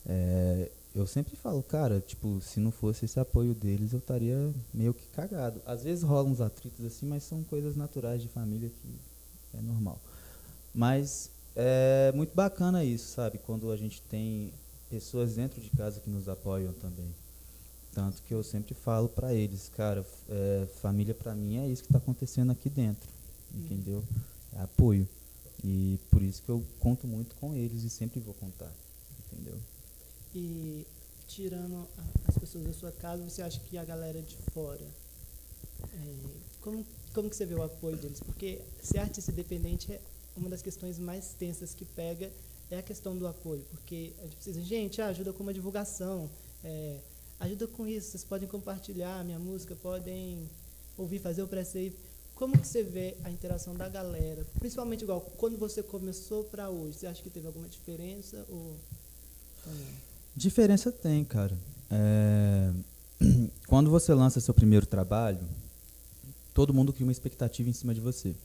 é, eu sempre falo, cara, tipo, se não fosse esse apoio deles, eu estaria meio que cagado. Às vezes rolam uns atritos assim, mas são coisas naturais de família que é normal. Mas é muito bacana isso, sabe? Quando a gente tem pessoas dentro de casa que nos apoiam também. Tanto que eu sempre falo pra eles, cara, é, família pra mim é isso que tá acontecendo aqui dentro, entendeu? É apoio. E por isso que eu conto muito com eles e sempre vou contar, entendeu? E tirando as pessoas da sua casa, você acha que a galera de fora. é, como, como que você vê o apoio deles? Porque ser artista independente é uma das questões mais tensas que pega é a questão do apoio. Porque a gente precisa, gente, ajuda com uma divulgação, é, ajuda com isso, vocês podem compartilhar a minha música, podem ouvir, fazer o pré-save. Como que você vê a interação da galera? Principalmente igual, quando você começou para hoje, você acha que teve alguma diferença ou? Diferença tem, cara. É, Quando você lança seu primeiro trabalho, todo mundo cria uma expectativa em cima de você.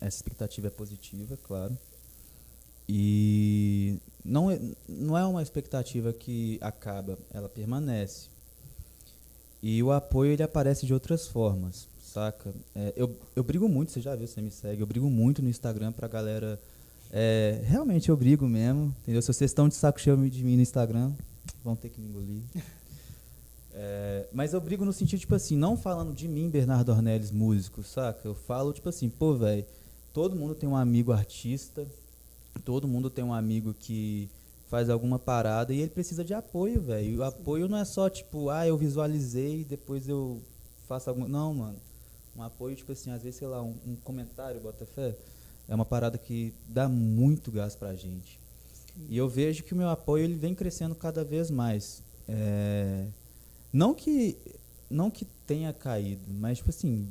Essa expectativa é positiva, claro. E não é, não é uma expectativa que acaba, ela permanece. E o apoio ele aparece de outras formas, saca? É, eu, eu brigo muito, você já viu, você me segue, eu brigo muito no Instagram pra galera. é, realmente eu brigo mesmo, entendeu? Se vocês estão de saco cheio de mim no Instagram, vão ter que me engolir. É, mas eu brigo no sentido, tipo assim, não falando de mim, Bernardo Ornelis, músico, saca? Eu falo, tipo assim, pô, velho, todo mundo tem um amigo artista, todo mundo tem um amigo que faz alguma parada e ele precisa de apoio, velho. O apoio não é só, tipo, ah, eu visualizei, depois eu faço alguma. Não, mano. Um apoio, tipo assim, às vezes, sei lá, um, um comentário, Botafé, é uma parada que dá muito gás pra gente. E eu vejo que o meu apoio ele vem crescendo cada vez mais. É, não que não que tenha caído, mas tipo assim,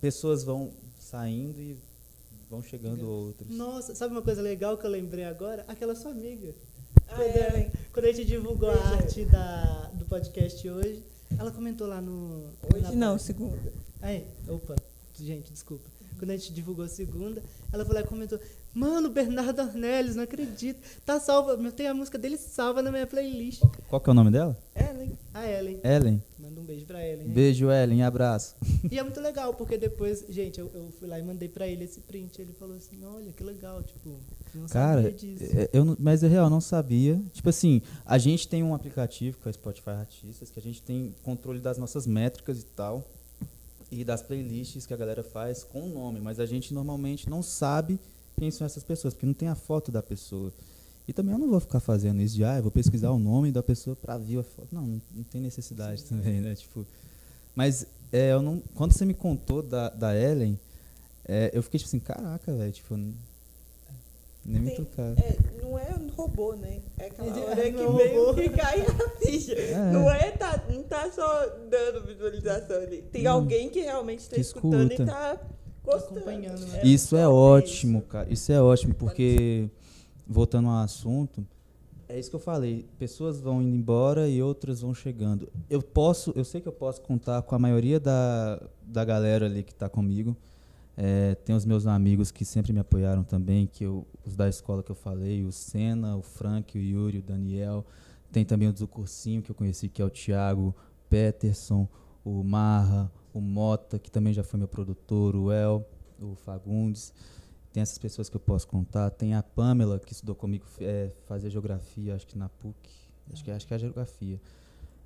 pessoas vão saindo e vão chegando outras. Nossa, sabe uma coisa legal que eu lembrei agora? Aquela sua amiga. Ah, Quando, Ellen. quando a gente divulgou a arte da, do podcast hoje, ela comentou lá no. Hoje não, página. segunda. Aí, opa, gente, desculpa. quando a gente divulgou a segunda, ela falou e comentou: Mano, Bernardo Ornelis, não acredito. Tá salva, eu tenho a música dele salva na minha playlist. Qual que é o nome dela? Ellen. A Ellen. Ellen. Manda um beijo pra Ellen. hein? Beijo, Ellen. Abraço. E é muito legal, porque depois, gente, eu, eu fui lá e mandei pra ele esse print. Ele falou assim: Olha, que legal, tipo, não Cara, sabia disso. é, eu, mas é real, eu não sabia. Tipo assim, a gente tem um aplicativo que é o Spotify Artistas, que a gente tem controle das nossas métricas e tal, e das playlists que a galera faz com o nome, mas a gente normalmente não sabe quem são essas pessoas, porque não tem a foto da pessoa. E também eu não vou ficar fazendo isso de, ah, eu vou pesquisar o nome da pessoa pra ver a foto. Não, não, tem necessidade também, né? Tipo, mas é, eu não, quando você me contou da, da Ellen, é, eu fiquei tipo assim, caraca, velho, tipo, nem me tocar. É, não é um robô, né? É aquela É, hora que um meio que cai a ficha. É. Não é, tá, não tá só dando visualização ali. Tem Não. alguém que realmente tá Que escutando escuta. e tá gostando. Acompanhando, né? Isso é ótimo, cara. Isso é ótimo, porque, voltando ao assunto, é isso que eu falei. Pessoas vão indo embora e outras vão chegando. Eu posso, eu sei que eu posso contar com a maioria da, da galera ali que está comigo. É, tem os meus amigos que sempre me apoiaram também, que eu, os da escola que eu falei, o Senna, o Frank, o Yuri, o Daniel. Tem também o do cursinho que eu conheci, que é o Thiago Peterson, o Marra, o Mota, que também já foi meu produtor, o El, o Fagundes. Tem essas pessoas que eu posso contar. Tem a Pamela, que estudou comigo, é, fazer geografia, acho que na PUC. Acho que, acho que é a geografia.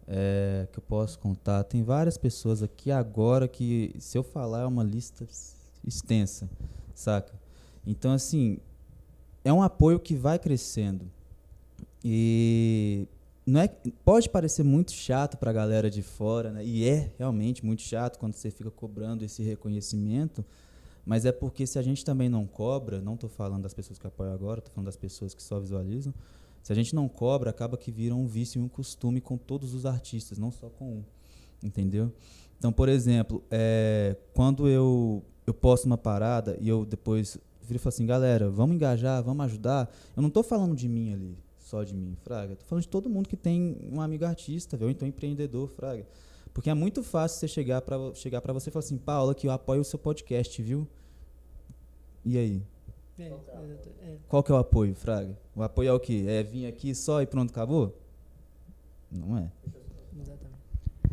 É, que eu posso contar. Tem várias pessoas aqui agora que, se eu falar, é uma lista extensa, saca? Então, assim, é um apoio que vai crescendo. E não é, pode parecer muito chato para a galera de fora, né? e é realmente muito chato quando você fica cobrando esse reconhecimento, mas é porque se a gente também não cobra, não estou falando das pessoas que apoiam agora, estou falando das pessoas que só visualizam, se a gente não cobra, acaba que vira um vício e um costume com todos os artistas, não só com um, entendeu? Então, por exemplo, é, quando eu, eu posto uma parada e eu depois viro e falo assim, galera, vamos engajar, vamos ajudar, eu não estou falando de mim ali, só de mim, Fraga. Tô falando de todo mundo que tem um amigo artista, viu? ou então empreendedor, Fraga. Porque é muito fácil você chegar para chegar pra você e falar assim, Paula, que eu apoio o seu podcast, viu? E aí? É, exato, é. Qual que é o apoio, Fraga? O apoio é o quê? É vir aqui só e pronto, acabou? Não é. Exatamente.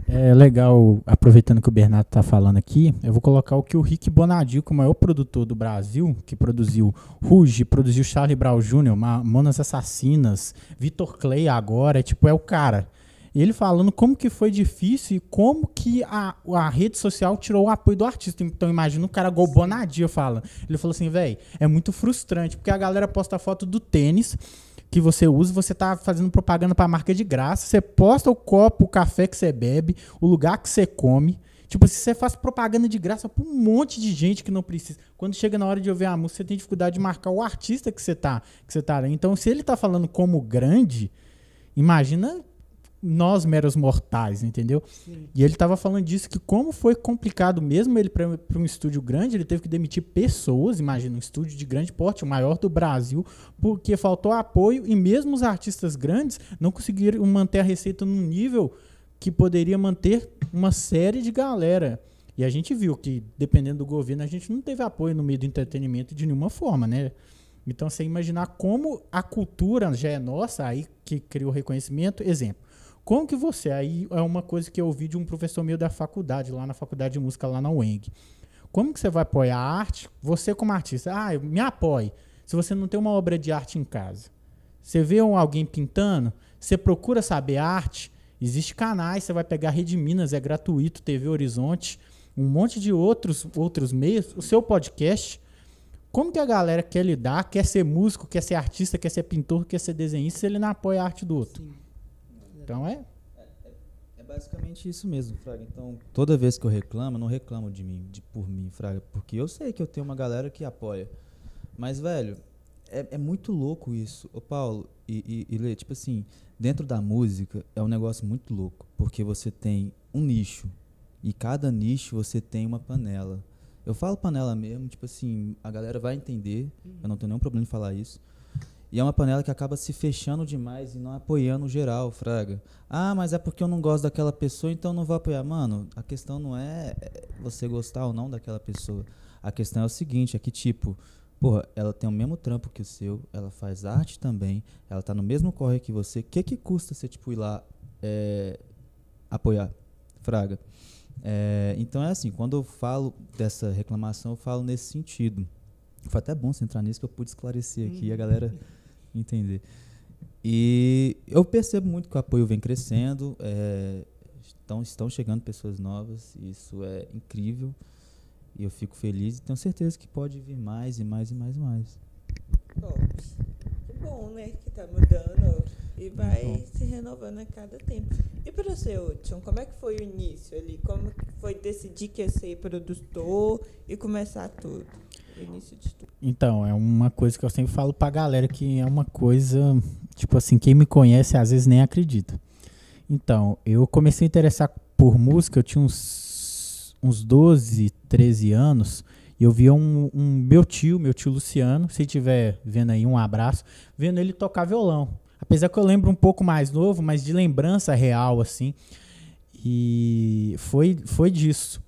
É legal, aproveitando que o Bernardo tá falando aqui, eu vou colocar o que o Rick Bonadio, que é o maior produtor do Brasil, que produziu Ruge, produziu Charlie Brown Jr., Mamonas Assassinas, Vitor Clay agora, é tipo, é o cara. E ele falando como que foi difícil e como que a, a rede social tirou o apoio do artista. Então imagina o cara igual o Bonadio falando. Ele falou assim, velho, é muito frustrante, porque a galera posta foto do tênis, que você usa, você tá fazendo propaganda pra marca de graça, você posta o copo, o café que você bebe, o lugar que você come. Tipo, se você faz propaganda de graça pra um monte de gente que não precisa. Quando chega na hora de ouvir a música, você tem dificuldade de marcar o artista que você tá, que você tá. Então, se ele tá falando como grande, imagina nós meros mortais, entendeu? Sim. E ele tava falando disso, que como foi complicado mesmo ele para um estúdio grande, ele teve que demitir pessoas, imagina, um estúdio de grande porte, o maior do Brasil, porque faltou apoio e mesmo os artistas grandes não conseguiram manter a receita num nível que poderia manter uma série de galera. E a gente viu que, dependendo do governo, a gente não teve apoio no meio do entretenimento de nenhuma forma, né? Então, você imaginar como a cultura já é nossa, aí que criou o reconhecimento. Exemplo, como que você, aí é uma coisa que eu ouvi de um professor meu da faculdade, lá na faculdade de música, lá na UENG. Como que você vai apoiar a arte? Você como artista, ah, me apoie. Se você não tem uma obra de arte em casa. Você vê alguém pintando, você procura saber arte, existe canais, você vai pegar Rede Minas, é gratuito, TV Horizonte, um monte de outros, outros meios, o seu podcast. Como que a galera quer lidar, quer ser músico, quer ser artista, quer ser pintor, quer ser desenhista, se ele não apoia a arte do outro? Sim. Então é. É basicamente isso mesmo, Fraga. Então, toda vez que eu reclamo, eu não reclamo de mim, de por mim, Fraga, porque eu sei que eu tenho uma galera que apoia. Mas, velho, é, é muito louco isso. Ô, Paulo e, e, e Lê, tipo assim, dentro da música é um negócio muito louco, porque você tem um nicho e cada nicho você tem uma panela. Eu falo panela mesmo, tipo assim, a galera vai entender, eu não tenho nenhum problema em falar isso. E é uma panela que acaba se fechando demais e não apoiando geral, Fraga. Ah, mas é porque eu não gosto daquela pessoa, então não vou apoiar. Mano, a questão não é você gostar ou não daquela pessoa. A questão é o seguinte, é que tipo, porra, ela tem o mesmo trampo que o seu, ela faz arte também, ela tá no mesmo corre que você. O que que custa você tipo ir lá é, apoiar? Fraga. É, então é assim, quando eu falo dessa reclamação, eu falo nesse sentido. Foi até bom você entrar nisso que eu pude esclarecer aqui e a galera entender. E eu percebo muito que o apoio vem crescendo, é, estão, estão chegando pessoas novas, isso é incrível. E eu fico feliz e tenho certeza que pode vir mais e mais e mais e mais. Top. Que bom, né? Que tá mudando e vai Bom. se renovando a cada tempo. E para você, Hudson, como é que foi o início ali? Como foi decidir que ia ser produtor e começar tudo? Início de tudo. Então, é uma coisa que eu sempre falo pra galera que é uma coisa, tipo assim, quem me conhece às vezes nem acredita. Então, eu comecei a interessar por música, eu tinha uns, uns 12, 13 anos, e eu via um, um meu tio, meu tio Luciano, se estiver vendo aí, um abraço, vendo ele tocar violão. Apesar que eu lembro um pouco mais novo, mas de lembrança real, assim. E foi, foi disso.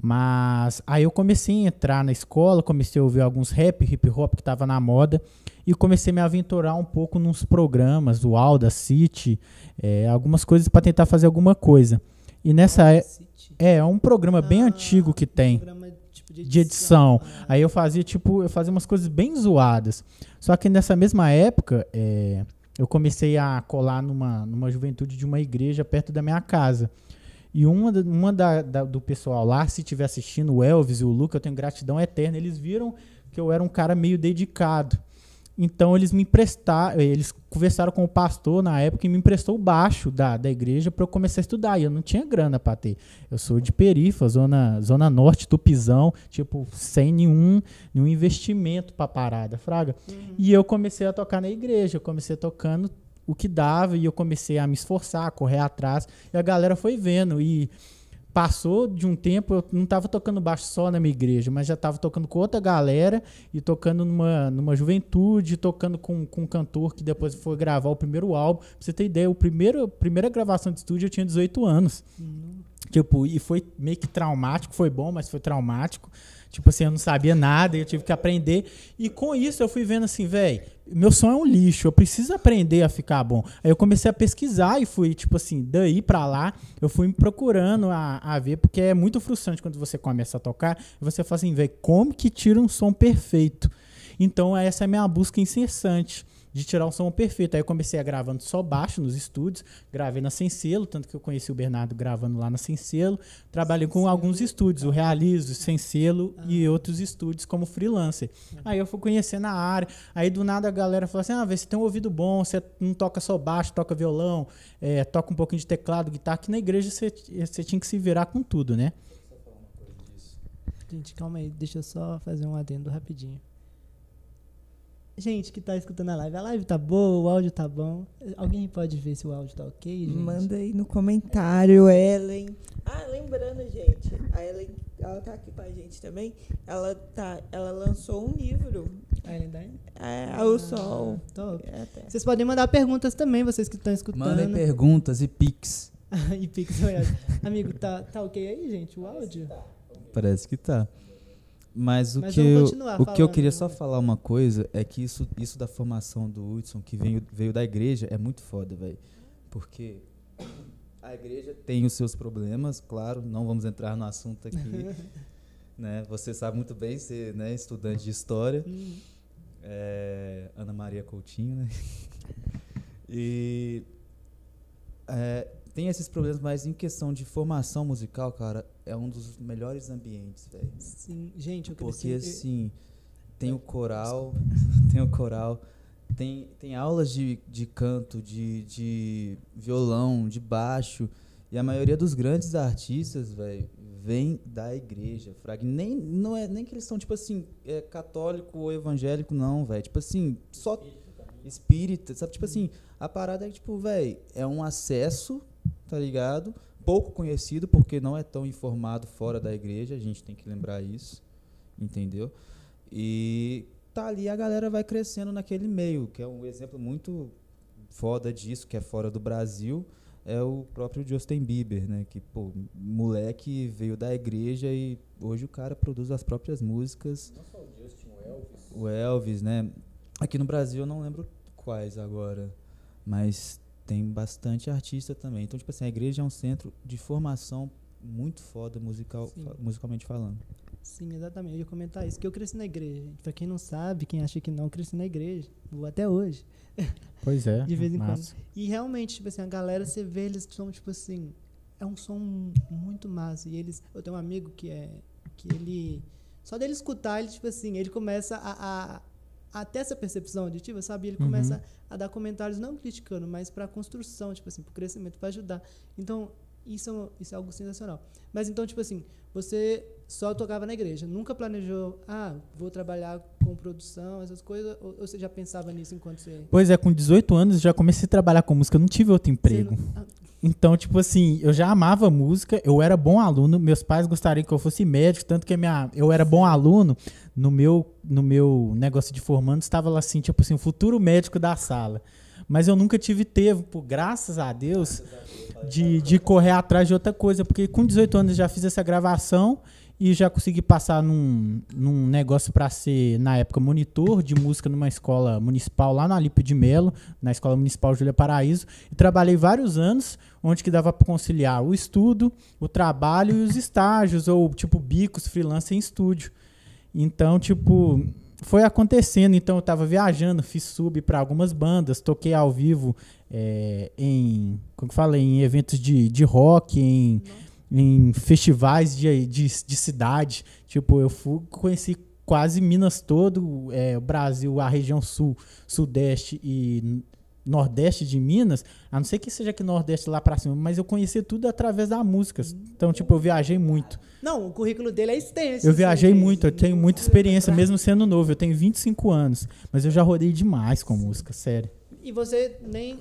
Mas aí eu comecei a entrar na escola, comecei a ouvir alguns rap, hip hop que tava na moda e comecei a me aventurar um pouco nos programas, o Alda, City, é, algumas coisas para tentar fazer alguma coisa. E nessa é, é um programa bem Ah, antigo que tem programa, tipo, de edição. Ah, Aí eu fazia tipo, eu fazia umas coisas bem zoadas. Só que nessa mesma época, é, eu comecei a colar numa, numa juventude de uma igreja perto da minha casa. E uma, uma da, da- do pessoal lá, se estiver assistindo, o Elvis e o Luca, eu tenho gratidão eterna. Eles viram que eu era um cara meio dedicado. Então eles me emprestaram, eles conversaram com o pastor na época e me emprestou o baixo da, da igreja para eu começar a estudar. E eu não tinha grana para ter. Eu sou de Perifa, zona, zona norte, Tupizão, tipo, sem nenhum, nenhum investimento para parada, fraga. E eu comecei a tocar na igreja, eu comecei tocando o que dava e eu comecei a me esforçar, a correr atrás. E a galera foi vendo e passou de um tempo, eu não estava tocando baixo só na minha igreja, mas já estava tocando com outra galera e tocando numa, numa juventude, tocando com, com um cantor que depois foi gravar o primeiro álbum. Pra você ter ideia, o primeiro, a primeira gravação de estúdio eu tinha 18 anos. Tipo, e foi meio que traumático, foi bom, mas foi traumático. Tipo assim, eu não sabia nada, eu tive que aprender. E com isso eu fui vendo assim, velho, meu som é um lixo, eu preciso aprender a ficar bom. Aí eu comecei a pesquisar e fui, tipo assim, daí pra lá, eu fui me procurando a, a ver, porque é muito frustrante quando você começa a tocar você fala assim, velho, como que tira um som perfeito? Então essa é a minha busca incessante de tirar um som perfeito. Aí eu comecei a gravando só baixo nos estúdios, gravei na Sem Selo, tanto que eu conheci o Bernardo gravando lá na Sem Selo. Trabalhei com alguns estúdios, o Realizo, Sem Selo e outros estúdios como freelancer. Aí eu fui conhecendo a área, aí do nada a galera falou assim: ah, vê, você tem um ouvido bom, você não toca só baixo, toca violão, é, toca um pouquinho de teclado, guitarra, que na igreja você, você tinha que se virar com tudo, né? Gente, calma aí, deixa eu só fazer um adendo rapidinho. Gente que tá escutando a live, a live tá boa, o áudio tá bom. Alguém pode ver se o áudio tá ok, gente? Manda aí no comentário, Ellen. Ah, lembrando, gente, a Ellen, ela tá aqui com a gente também. Ela, tá, ela lançou um livro, Island é, O Sol. Top. É. Vocês podem mandar perguntas também, vocês que estão escutando. Mandem perguntas e pics. e Pix Royale. Amigo, tá, tá ok aí, gente, o áudio? Parece que tá. Mas o Mas que eu, o que eu queria só falar uma coisa é que isso, isso da formação do Hudson, que veio, veio da igreja, é muito foda, velho. Porque a igreja tem os seus problemas, claro, não vamos entrar no assunto aqui. né? Você sabe muito bem, ser né, estudante de história. Hum, É, Ana Maria Coutinho, né? E é, tem esses problemas, mas em questão de formação musical, cara, é um dos melhores ambientes, velho. Sim, gente, eu Porque cresci- assim, tem o coral, tem o coral, tem, tem aulas de, de canto, de, de violão, de baixo. E a maioria dos grandes artistas, velho, vem da igreja, fraga. Nem, não é nem que eles são, tipo assim, é, católico ou evangélico, não, velho. Tipo assim, só espírita, sabe? Tipo assim, a parada é que, tipo, velho, é um acesso, tá ligado? Pouco conhecido, porque não é tão informado fora da igreja, a gente tem que lembrar isso, entendeu? E tá ali, a galera vai crescendo naquele meio, que é um exemplo muito foda disso, que é fora do Brasil, é o próprio Justin Bieber, né? Que, pô, moleque veio da igreja e hoje o cara produz as próprias músicas. Não só o Justin, o Elvis. O Elvis, né? Aqui no Brasil eu não lembro quais agora, mas tem bastante artista também. Então, tipo assim, a igreja é um centro de formação muito foda musical, fa- musicalmente falando. Sim, exatamente. Eu ia comentar isso, que eu cresci na igreja. gente. Pra quem não sabe, quem acha que não, eu cresci na igreja. Vou até hoje. Pois é. De vez em massa. E realmente, tipo assim, a galera, você vê, eles são, tipo assim, é um som muito massa. E eles, eu tenho um amigo que é, que ele, só dele escutar, ele, tipo assim, ele começa a, a, a ter essa percepção auditiva, sabe? Ele Uhum. começa a dar comentários, não criticando, mas pra construção, tipo assim, pro crescimento, pra ajudar. Então, isso, é isso é algo sensacional. Mas então, tipo assim, você só tocava na igreja, nunca planejou, ah, vou trabalhar com produção, essas coisas, ou, ou você já pensava nisso enquanto você... Pois é, com 18 anos já comecei a trabalhar com música, eu não tive outro emprego. não- ah, Então, tipo assim, eu já amava música, eu era bom aluno, meus pais gostariam que eu fosse médico, tanto que minha, eu era bom aluno, no meu, no meu negócio de formando estava lá assim, tipo assim, o futuro médico da sala. Mas eu nunca tive tempo, graças a Deus, de, de correr atrás de outra coisa, porque com 18 anos eu já fiz essa gravação e já consegui passar num, num negócio para ser, na época, monitor de música numa escola municipal lá na Alípio de Melo, na Escola Municipal Júlia Paraíso, e trabalhei vários anos, onde que dava para conciliar o estudo, o trabalho e os estágios, ou tipo bicos, freelance em estúdio. Então, tipo, foi acontecendo. Então, eu tava viajando, fiz sub para algumas bandas, toquei ao vivo é, em, como que fala, em eventos de, de rock, em, em festivais de, de, de cidade. Tipo, eu fui, conheci quase Minas todo, é, o Brasil, a região sul, sudeste e nordeste de Minas, a não ser que seja aqui nordeste lá pra cima, mas eu conheci tudo através da música. Então, tipo, eu viajei muito. Não, o currículo dele é extenso. Eu assim, viajei muito, eu tenho muita experiência, mesmo sendo novo. Eu tenho 25 anos, mas eu já rodei demais com música, sério. E você nem.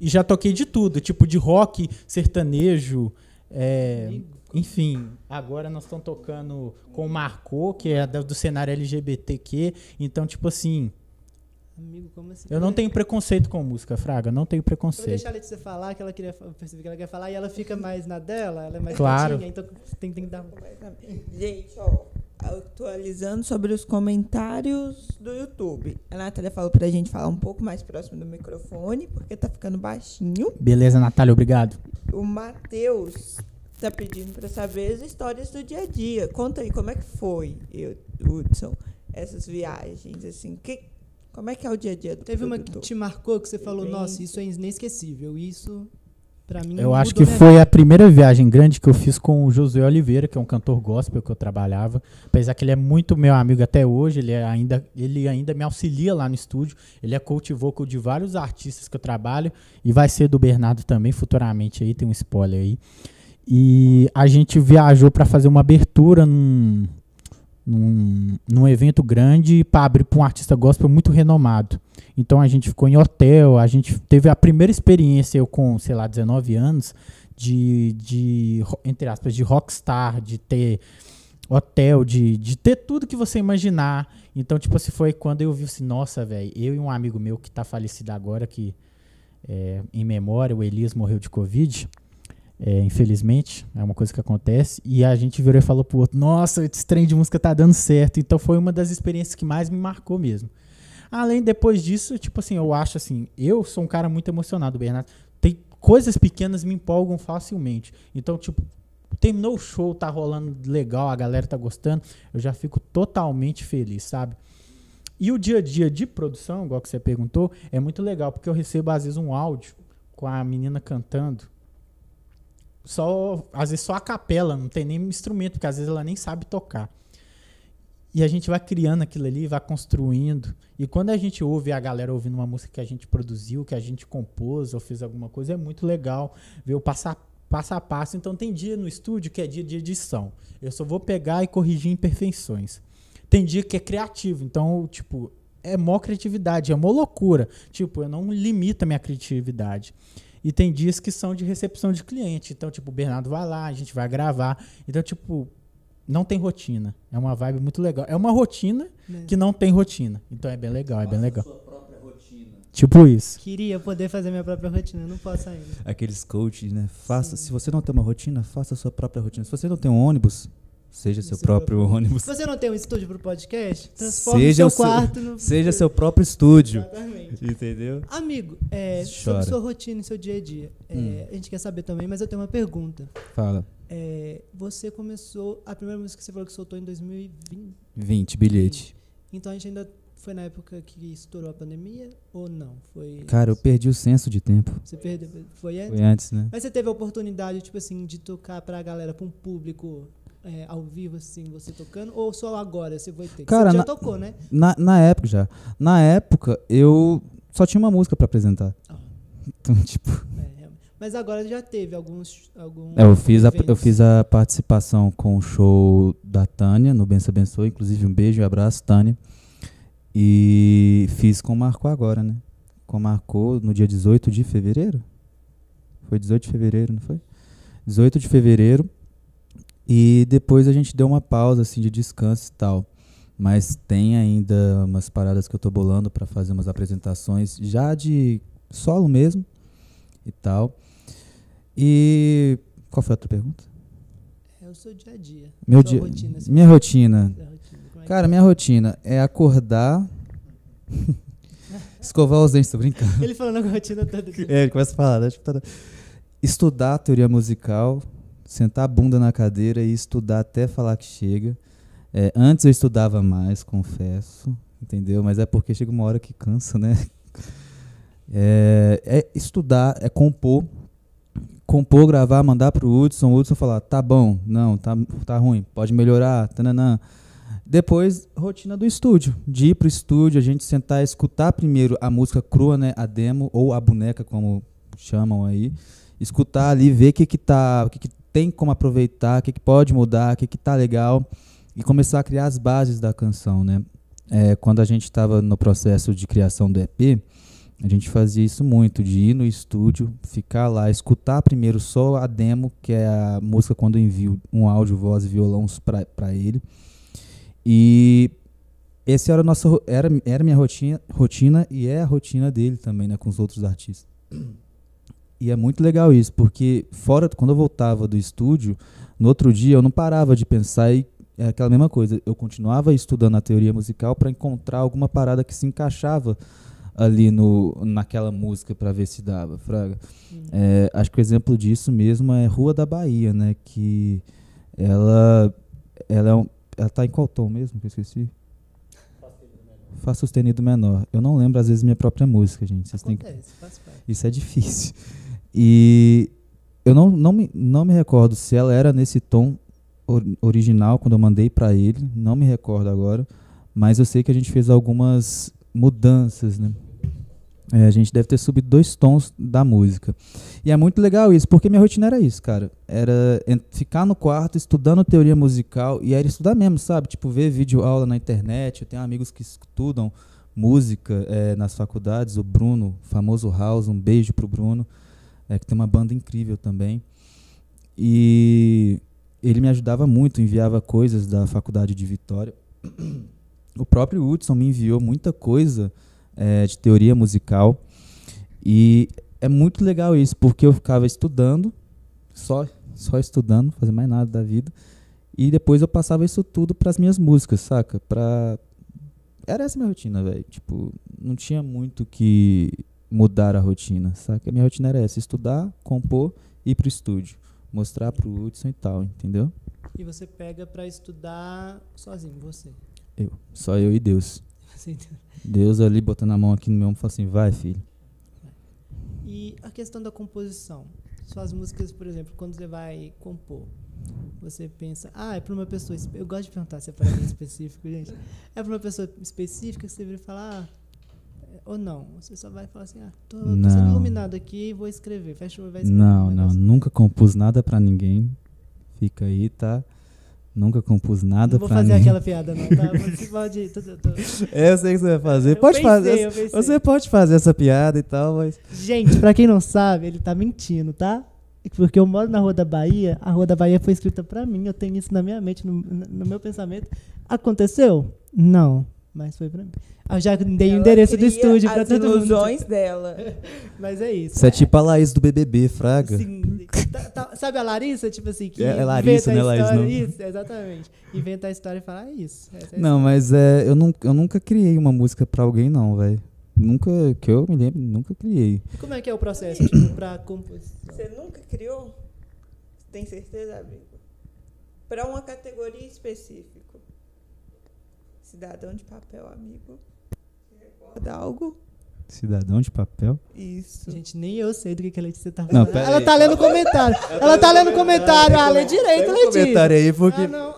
E já toquei de tudo, tipo de rock, sertanejo, é, enfim. Agora nós estamos tocando com o Marcou, que é do cenário LGBTQ. Então, tipo assim, Amigo, como assim? eu não tenho preconceito com música, Fraga, não tenho Eu vou preconceito. deixar a Letícia falar, que ela queria. Eu percebi que ela quer falar e ela fica mais na dela, ela é mais Claro. quietinha, então tem, tem que dar. Gente, ó, atualizando sobre os comentários do YouTube. A Natália falou pra gente falar um pouco mais próximo do microfone, porque tá ficando baixinho. Beleza, Natália, obrigado. O Matheus tá pedindo pra saber as histórias do dia a dia. Conta aí como é que foi, eu- Hudson, essas viagens, assim, que, como é que é o dia a dia do Teve uma que produtor? te marcou que você falou, nossa, isso é inesquecível. Isso, pra mim. Eu acho que foi a primeira viagem grande que eu fiz com o Josué Oliveira, que é um cantor gospel que eu trabalhava. Apesar que ele é muito meu amigo até hoje, ele, é ainda, ele ainda me auxilia lá no estúdio. Ele é coach vocal de vários artistas que eu trabalho e vai ser do Bernardo também futuramente aí, tem um spoiler aí. E a gente viajou para fazer uma abertura num, num, num evento grande para abrir para um artista gospel muito renomado. Então a gente ficou em hotel, a gente teve a primeira experiência, eu com, sei lá, 19 anos, de, de entre aspas, de rockstar, de ter hotel, de, de ter tudo que você imaginar. Então, tipo assim, foi quando eu vi assim, nossa, velho, eu e um amigo meu que tá falecido agora, que é, em memória, o Elias morreu de Covid, é, infelizmente, é uma coisa que acontece, e a gente virou e falou pro outro, nossa, esse trem de música tá dando certo. Então foi uma das experiências que mais me marcou mesmo. Além, depois disso, tipo assim, eu acho assim, eu sou um cara muito emocionado, Bernardo. Tem coisas pequenas me empolgam facilmente. Então, tipo, terminou o show, tá rolando legal, a galera tá gostando, eu já fico totalmente feliz, sabe? E o dia a dia de produção, igual que você perguntou, é muito legal, porque eu recebo às vezes um áudio com a menina cantando. Só, às vezes só a capela, não tem nem instrumento, porque às vezes ela nem sabe tocar. E a gente vai criando aquilo ali, vai construindo. E quando a gente ouve a galera ouvindo uma música que a gente produziu, que a gente compôs ou fez alguma coisa, é muito legal ver o passo a, passo a passo. Então tem dia no estúdio que é dia de edição. Eu só vou pegar e corrigir imperfeições. Tem dia que é criativo, então, tipo, é mó criatividade, é mó loucura. Tipo, eu não limito a minha criatividade. E tem dias que são de recepção de cliente. Então, tipo, o Bernardo vai lá, a gente vai gravar. Então, tipo, não tem rotina. É uma vibe muito legal. É uma rotina Né? que não tem rotina. Então é bem legal, é bem legal. sua própria rotina. Tipo isso. Queria poder fazer minha própria rotina, não posso ainda. Aqueles coaches, né? Faça, Sim. se você não tem uma rotina, faça a sua própria rotina. Se você não tem um ônibus, seja seu Seu próprio próprio ônibus. Se você não tem um estúdio pro podcast, transforme Seja seu o quarto no. Seja seu próprio estúdio. Exatamente. Entendeu? Amigo, é, sobre sua rotina e seu dia a dia. é, Hum. A gente quer saber também, mas eu tenho uma pergunta. Fala. É, você começou. A primeira música que você falou que soltou em 2020. 20, bilhete. Então a gente ainda foi na época que estourou a pandemia ou não? Foi. Cara, eu perdi o senso de tempo. Você perdeu. Foi antes? Foi antes, né? Mas você teve a oportunidade, tipo assim, de tocar pra galera, pra um público é, ao vivo, assim, você tocando? Ou só agora você foi ter? Cara, você já na- tocou, né? Na, na época já. Na época, eu só tinha uma música pra apresentar. Ah. Então, tipo. É. Mas agora já teve alguns. alguns É, Eu fiz, a, eu fiz a participação com o show da Tânia no Benção Abençoe, inclusive um beijo e um abraço, Tânia. E fiz com o Marco agora, né? Com o Marco no dia 18 de fevereiro. Foi 18 de fevereiro, não foi? 18 de fevereiro. E depois a gente deu uma pausa assim de descanso e tal. Mas tem ainda umas paradas que eu tô bolando pra fazer umas apresentações já de solo mesmo e tal. E qual foi a outra pergunta? É o seu dia a dia. Meu dia, rotina, assim, minha rotina. rotina. É Cara, minha rotina é acordar, escovar os dentes, tô brincando. Ele falando a rotina toda. É, ele começa a falar, né? Tipo, Estudar teoria musical, sentar a bunda na cadeira e estudar até falar que chega. É, antes eu estudava mais, confesso, entendeu? Mas é porque chega uma hora que cansa, né? É, é estudar, é compor. Compor, gravar, mandar pro Hudson, o Hudson falar, tá bom, não, tá, tá ruim, pode melhorar, tananã. Depois, rotina do estúdio. De ir pro estúdio, a gente sentar escutar primeiro a música crua, né? A demo, ou a boneca, como chamam aí. Escutar ali, ver o que, que tá. O que, que tem como aproveitar, o que, que pode mudar, o que, que tá legal. E começar a criar as bases da canção, né? É, quando a gente estava no processo de criação do EP, a gente fazia isso muito, de ir no estúdio, ficar lá, escutar primeiro só a demo, que é a música quando eu envio um áudio, voz e violão para ele. E esse era nossa era era minha rotina, rotina e é a rotina dele também, né, com os outros artistas. E é muito legal isso, porque fora quando eu voltava do estúdio, no outro dia eu não parava de pensar e é aquela mesma coisa, eu continuava estudando a teoria musical para encontrar alguma parada que se encaixava ali no naquela música para ver se dava, fraga. Hum. É, acho que o exemplo disso mesmo é Rua da Bahia, né? Que ela, ela, é um, ela tá em qual tom mesmo? Que eu esqueci. Fá sustenido menor. Eu não lembro, às vezes, minha própria música, gente. Vocês têm que, Acontece, faz parte. isso é difícil. E eu não, não, me, não me recordo se ela era nesse tom or- original quando eu mandei pra ele. Não me recordo agora. Mas eu sei que a gente fez algumas mudanças, né? É, a gente deve ter subido dois tons da música. E é muito legal isso, porque minha rotina era isso, cara. Era ficar no quarto estudando teoria musical e era estudar mesmo, sabe? Tipo, ver vídeo aula na internet. Eu tenho amigos que estudam música é, nas faculdades. O Bruno, famoso House, um beijo pro Bruno, é, que tem uma banda incrível também. E ele me ajudava muito, enviava coisas da faculdade de Vitória. O próprio Hudson me enviou muita coisa é, de teoria musical. E é muito legal isso, porque eu ficava estudando, só, só estudando, fazer mais nada da vida. E depois eu passava isso tudo para as minhas músicas, saca? Pra... Era essa minha rotina, velho. Tipo, não tinha muito que mudar a rotina, saca? A minha rotina era essa: estudar, compor e ir pro estúdio. Mostrar pro Hudson e tal, entendeu? E você pega pra estudar sozinho, você. Eu. Só eu e Deus. Deus ali botando a mão aqui no meu ombro e falou assim: vai, filho. E a questão da composição. Suas músicas, por exemplo, quando você vai compor, você pensa, ah, é para uma pessoa. Eu gosto de perguntar se é para alguém específico, gente. É para uma pessoa específica que você vira falar, ah, é, ou não. Você só vai falar assim, ah, tô, tô sendo iluminado aqui e vou escrever. Fecha o vai escrever. Não, um não, nunca compus nada pra ninguém. Fica aí, tá? Nunca compus nada Não vou pra fazer ninguém. aquela piada, não, tá? Você pode. tô- tô- tô- É, eu sei que você vai fazer. Eu pode pensei, fazer. Você pode fazer essa piada e tal, mas. Gente, pra quem não sabe, ele tá mentindo, tá? Porque eu moro na Rua da Bahia, a Rua da Bahia foi escrita pra mim, eu tenho isso na minha mente, no, no meu pensamento. Aconteceu? Não. Mas foi pra mim. Ah, eu já dei o endereço do estúdio pra as todo mundo. ilusões dela. Mas é isso. Você é tipo a Laís do BBB, Fraga. Sim. Tá- tá- sabe a Larissa, tipo assim, que É, é Larissa, inventa né, a Laís, história, não? isso, exatamente. Inventa a história e fala, ah, isso. é Não, mas é, eu, nunca, eu nunca criei uma música pra alguém, não, velho. Nunca, que eu me lembro, nunca criei. Como é que é o processo, tipo, pra composição? Você nunca criou? Tem certeza, amigo? Para uma categoria específica. Cidadão de papel, amigo. Você recorda algo? Cidadão de papel? Isso. Gente, nem eu sei do que, que a Letícia tá Não, falando. pera Ela aí. tá lendo comentário. Ela tá lendo comentário. Ah, lê direito, Letícia. comentário aí, porque... Ah, não.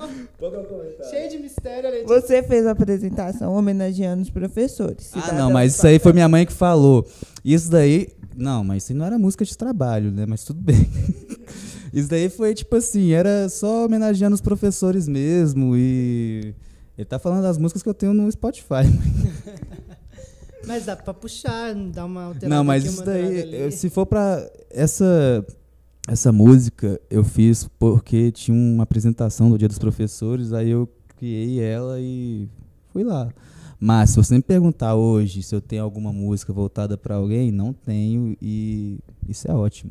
Cheio de mistério, Letícia. Você fez a apresentação homenageando os professores. Ah, não, mas isso aí foi minha mãe que falou. Isso daí. Não, mas isso aí não era música de trabalho, né? Mas tudo bem. Isso daí foi tipo assim, era só homenageando os professores mesmo. E. Ele tá falando das músicas que eu tenho no Spotify. Mas dá pra puxar, dar uma alterada Não, mas aqui, isso daí, eu- se for pra. Essa, essa música eu fiz porque tinha uma apresentação do Dia dos Professores, aí eu criei ela e fui lá. Mas se você me perguntar hoje se eu tenho alguma música voltada pra alguém, não tenho e isso é ótimo.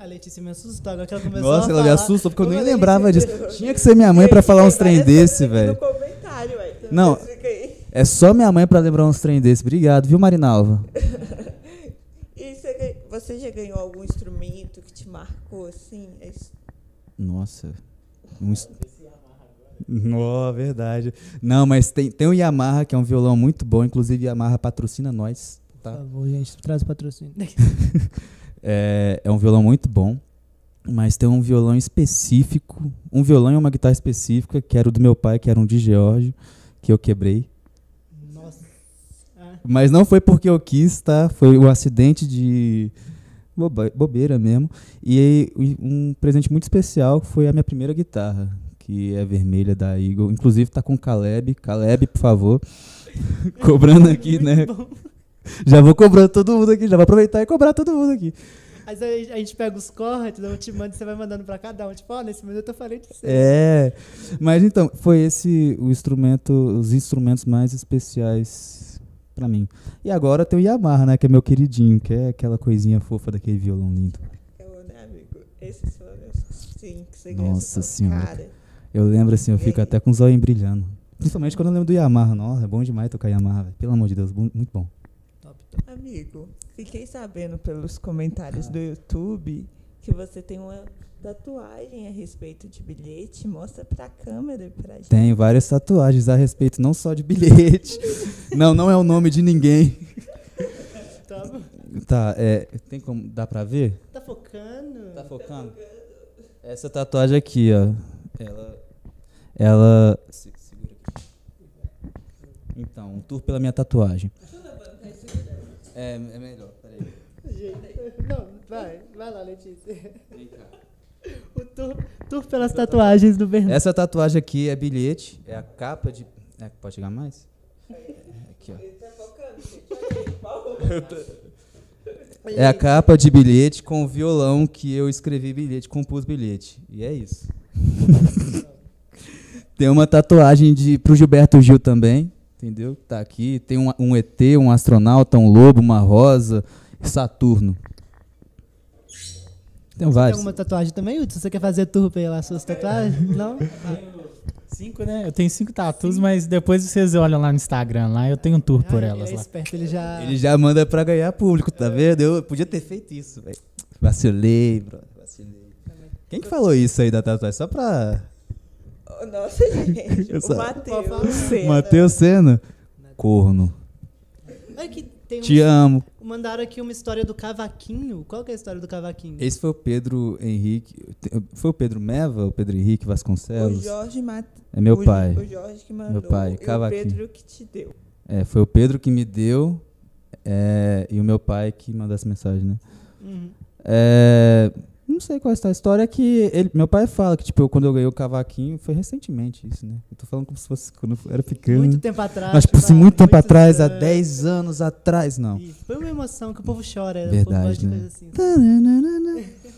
A Letícia me assustou agora que ela começou Nossa, a ela me assustou porque eu Ô, nem lembrava disso. Tinha que ser minha mãe pra falar uns trem desse, velho. aqui No comentário, ué. Então, Não. É só minha mãe pra lembrar uns trem desse. Obrigado, viu, Marinalva? E você, já ganhou algum instrumento que te marcou assim? É isso. Nossa. Um ins- Nó, verdade. Não, mas tem, tem o Yamaha, que é um violão muito bom. Inclusive, Yamaha patrocina nós. Por Tá? favor, gente, traz o patrocínio. É, é um violão muito bom. Mas tem um violão específico. Um violão e uma guitarra específica, que era o do meu pai, que era um de Geórgio, que eu quebrei. Nossa. Mas não foi porque eu quis, tá? Foi um acidente de bobeira mesmo. E um presente muito especial foi a minha primeira guitarra, que é vermelha da Eagle. Inclusive tá com o Caleb. Caleb, por favor. Cobrando aqui, né? Já vou cobrando todo mundo aqui, já vou aproveitar e cobrar todo mundo aqui. Mas aí a gente pega os cortes, eu te mando e você vai mandando pra cada um. Tipo, ó, nesse minuto eu falei de você. É. Mas então, foi esse o instrumento, os instrumentos mais especiais pra mim. E agora tem o Yamaha, né, que é meu queridinho, que é aquela coisinha fofa daquele violão lindo. Eu, né, amigo? Esses foram sim que você. Nossa Senhora. Cara, Eu lembro assim, eu fico até com os olhos brilhando. Principalmente quando eu lembro do Yamaha. Nossa, é bom demais tocar Yamaha, velho. Pelo amor de Deus, muito bom. Top, top. amigo, fiquei sabendo pelos comentários do YouTube que você tem uma tatuagem a respeito de bilhete. Mostra pra câmera e pra gente. Tenho várias tatuagens a respeito, não só de bilhete. não, não é o nome de ninguém. Tá, bom. Tá, é. Tem como. Dá pra ver? tá focando? Tá focando? Essa tatuagem aqui, ó. Ela. Ela. se- Segura aqui. Então, um tour pela minha tatuagem. É, é melhor. Gente, não, vai, vai lá, Letícia. Vem cá. O tour, tour pelas tatuagens do Bernardo. Essa tatuagem aqui é bilhete, é a capa de. É, pode chegar mais? Aqui, ó. Tá focando, gente? É a capa de bilhete com o violão que eu escrevi bilhete, compus bilhete. E é isso. Tem uma tatuagem de pro Gilberto Gil também, entendeu? Tá aqui. Tem um, um ET, um astronauta, um lobo, uma rosa, Saturno. Tem Tem vários. alguma tatuagem também, Hudson? Você quer fazer tour pelas suas tatuagens? Não? Cinco, né? Eu tenho cinco tatus, mas depois vocês olham lá no Instagram, lá eu tenho um tour por Ah, elas ele é lá. esperto, ele já... Ele já manda pra ganhar público, tá vendo? Eu podia ter feito isso, velho. Vacilei, bro. Vacilei. Quem que falou isso aí da tatuagem? Só pra. Nossa, gente. O Matheus. Senna. Matheus Sena. Corno. Olha que tem um... Te amo. Mandaram aqui uma história do cavaquinho. Qual que é a história do cavaquinho? Esse foi o Pedro Henrique. Foi o Pedro Meva, o Pedro Henrique O Vasconcelos? Jorge Mat... É meu o, pai. O Jorge que mandou. pai, e o cavaquinho. Pedro que te deu. É, foi o Pedro que me deu. é, e o meu pai que mandou essa mensagem, né? Uhum. É, não sei qual é essa história. É que ele, meu pai fala que, tipo, eu- quando eu ganhei o cavaquinho, foi recentemente isso, né? Eu tô falando como se fosse quando eu era pequeno. Muito tempo atrás. Mas, tipo assim, muito tempo atrás, há anos. 10 anos atrás, não. Isso. Foi uma emoção que o povo chora. Verdade, né? assim.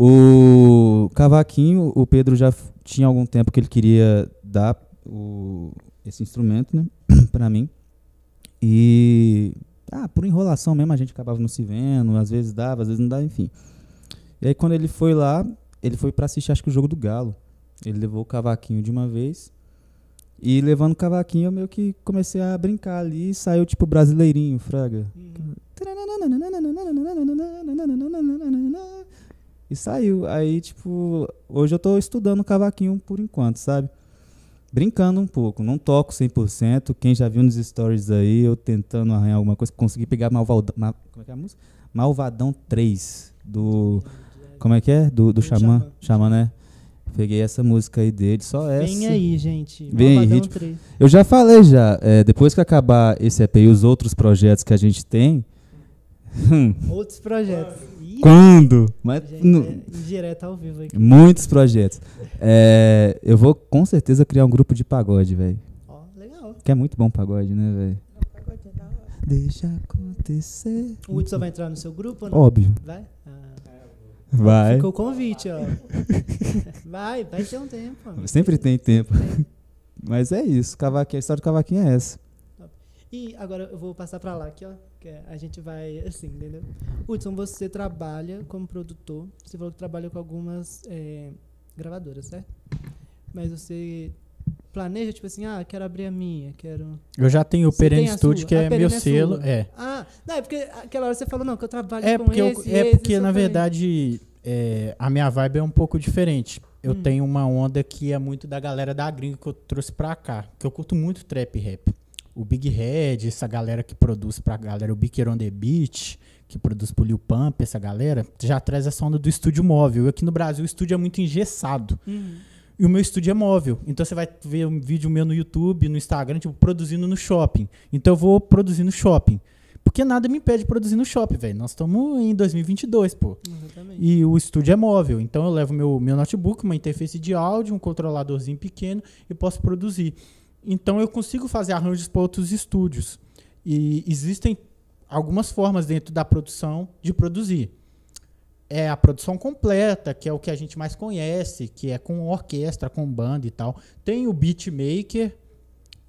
O cavaquinho, o Pedro já tinha algum tempo que ele queria dar o esse instrumento, né? pra mim. E. Ah, por enrolação mesmo, a gente acabava não se vendo, às vezes dava, às vezes não dava, enfim. E aí quando ele foi lá, ele foi pra assistir, acho que o jogo do Galo. Ele levou o cavaquinho de uma vez. E levando o cavaquinho, eu meio que comecei a brincar ali e saiu tipo brasileirinho, fraga. E saiu. Aí, tipo, hoje eu tô estudando cavaquinho por enquanto, sabe? Brincando um pouco. Não toco 100%. Quem já viu nos stories aí, eu tentando arranhar alguma coisa, consegui pegar Malvadão, Ma- como é que é a música? Malvadão 3, do... Como é que é? Do, do Do Xamã. Xamã. Né? Peguei essa música aí dele, só essa. Vem aí, gente. Vem aí, ritmo. 3. Eu já falei já, é, depois que acabar esse EP e os outros projetos que a gente tem. Outros projetos. Quando? Mas, nu- é indireto ao vivo aqui. muitos projetos. É, eu vou com certeza criar um grupo de pagode, velho. Ó, legal. Que é muito bom pagode, né, velho? É. Deixa acontecer. O Hudson vai entrar no seu grupo não? Óbvio. Vai? Ah, Vai. Ficou o convite, ó. vai, vai ter um tempo. amigo. Sempre tem tempo. Mas é isso. Cavaquinho, a história do cavaquinho é essa. E agora eu vou passar pra lá aqui, ó. Que a gente vai assim, entendeu? Hudson, você trabalha como produtor. Você falou que trabalha com algumas é, gravadoras, certo? Mas você planeja, tipo assim, ah, quero abrir a minha, quero. Eu já tenho o Perene Studio, que A é Perene meu é selo. sua. É. Ah, não, é porque aquela hora você falou, não, que eu trabalho É com porque, eu- esse, é esse, porque eu na verdade, é, a minha vibe é um pouco diferente. Eu Hum. tenho uma onda que é muito da galera da gringa que eu trouxe pra cá. Que eu curto muito trap rap. O Big Head, essa galera que produz pra galera, o Big on the Beat, que produz pro Lil Pump, essa galera, já traz essa onda do estúdio móvel. E aqui no Brasil o estúdio é muito engessado. Uhum. E o meu estúdio é móvel. Então você vai ver um vídeo meu no YouTube, no Instagram, tipo, produzindo no shopping. Então eu vou produzir no shopping. Porque nada me impede de produzir no shopping, velho. Nós estamos em 2022, pô. Exatamente. E o estúdio é móvel. Então eu levo meu, meu notebook, uma interface de áudio, um controladorzinho pequeno e posso produzir. Então eu consigo fazer arranjos para outros estúdios. E existem algumas formas dentro da produção de produzir. É a produção completa, que é o que a gente mais conhece, que é com orquestra, com banda e tal. Tem o beatmaker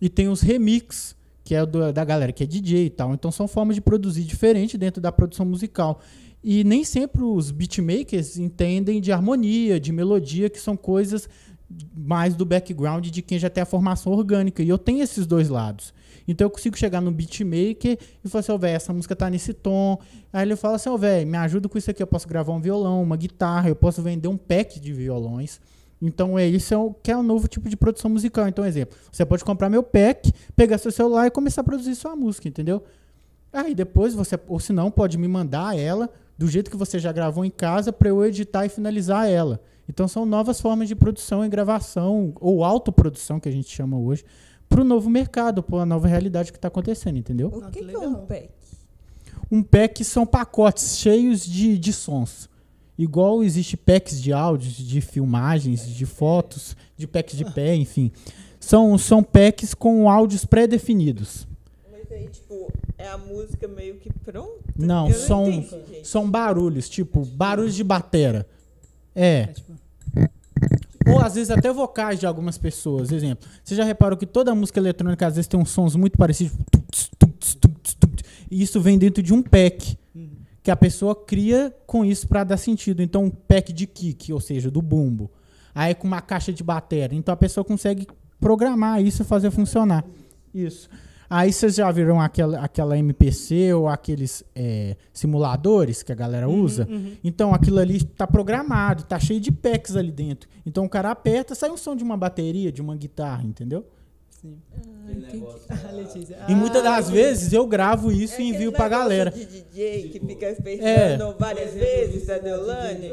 e tem os remix, que é do- da galera que é DJ e tal. Então são formas de produzir diferente dentro da produção musical. E nem sempre os beatmakers entendem de harmonia, de melodia, que são coisas mais do background de quem já tem a formação orgânica. E eu tenho esses dois lados. Então eu consigo chegar no beatmaker e falar assim, ó, velho, essa música tá nesse tom. Aí ele fala assim, ó, velho, me ajuda com isso aqui. Eu posso gravar um violão, uma guitarra, eu posso vender um pack de violões. Então é isso é o, que é um novo tipo de produção musical. Então, exemplo, você pode comprar meu pack, pegar seu celular e começar a produzir sua música, entendeu? Aí depois você, ou se não, pode me mandar ela do jeito que você já gravou em casa para eu editar e finalizar ela. Então são novas formas de produção e gravação, ou autoprodução, que a gente chama hoje, para o novo mercado, para a nova realidade que está acontecendo, entendeu? O Ah, que, que é um pack? Um pack são pacotes cheios de, de sons. Igual existe packs de áudios, de filmagens, de fotos, de packs de pé, enfim. São, são packs com áudios pré-definidos. Mas aí, tipo, é a música meio que pronta? Não, Eu são, entendi, são barulhos, tipo, barulhos de batera. É, É, tipo, Ou às vezes até vocais de algumas pessoas. Exemplo, você já reparou que toda música eletrônica às vezes tem uns sons muito parecidos? E isso vem dentro de um pack. Que a pessoa cria com isso pra dar sentido. Então, um pack de kick, ou seja, do bumbo. Aí com uma caixa de bateria. Então a pessoa consegue programar isso e fazer funcionar. Isso. Aí vocês já viram aquela, aquela MPC ou aqueles é, simuladores que a galera usa? uhum. Então aquilo ali tá programado, tá cheio de packs ali dentro. Então o cara aperta, sai um som de uma bateria, de uma guitarra, entendeu? Sim. Ah, entendi. Ah. E muitas Ah, das vezes eu gravo isso É e envio pra negócio galera. de DJ que fica apertando É. várias vezes da Deolane.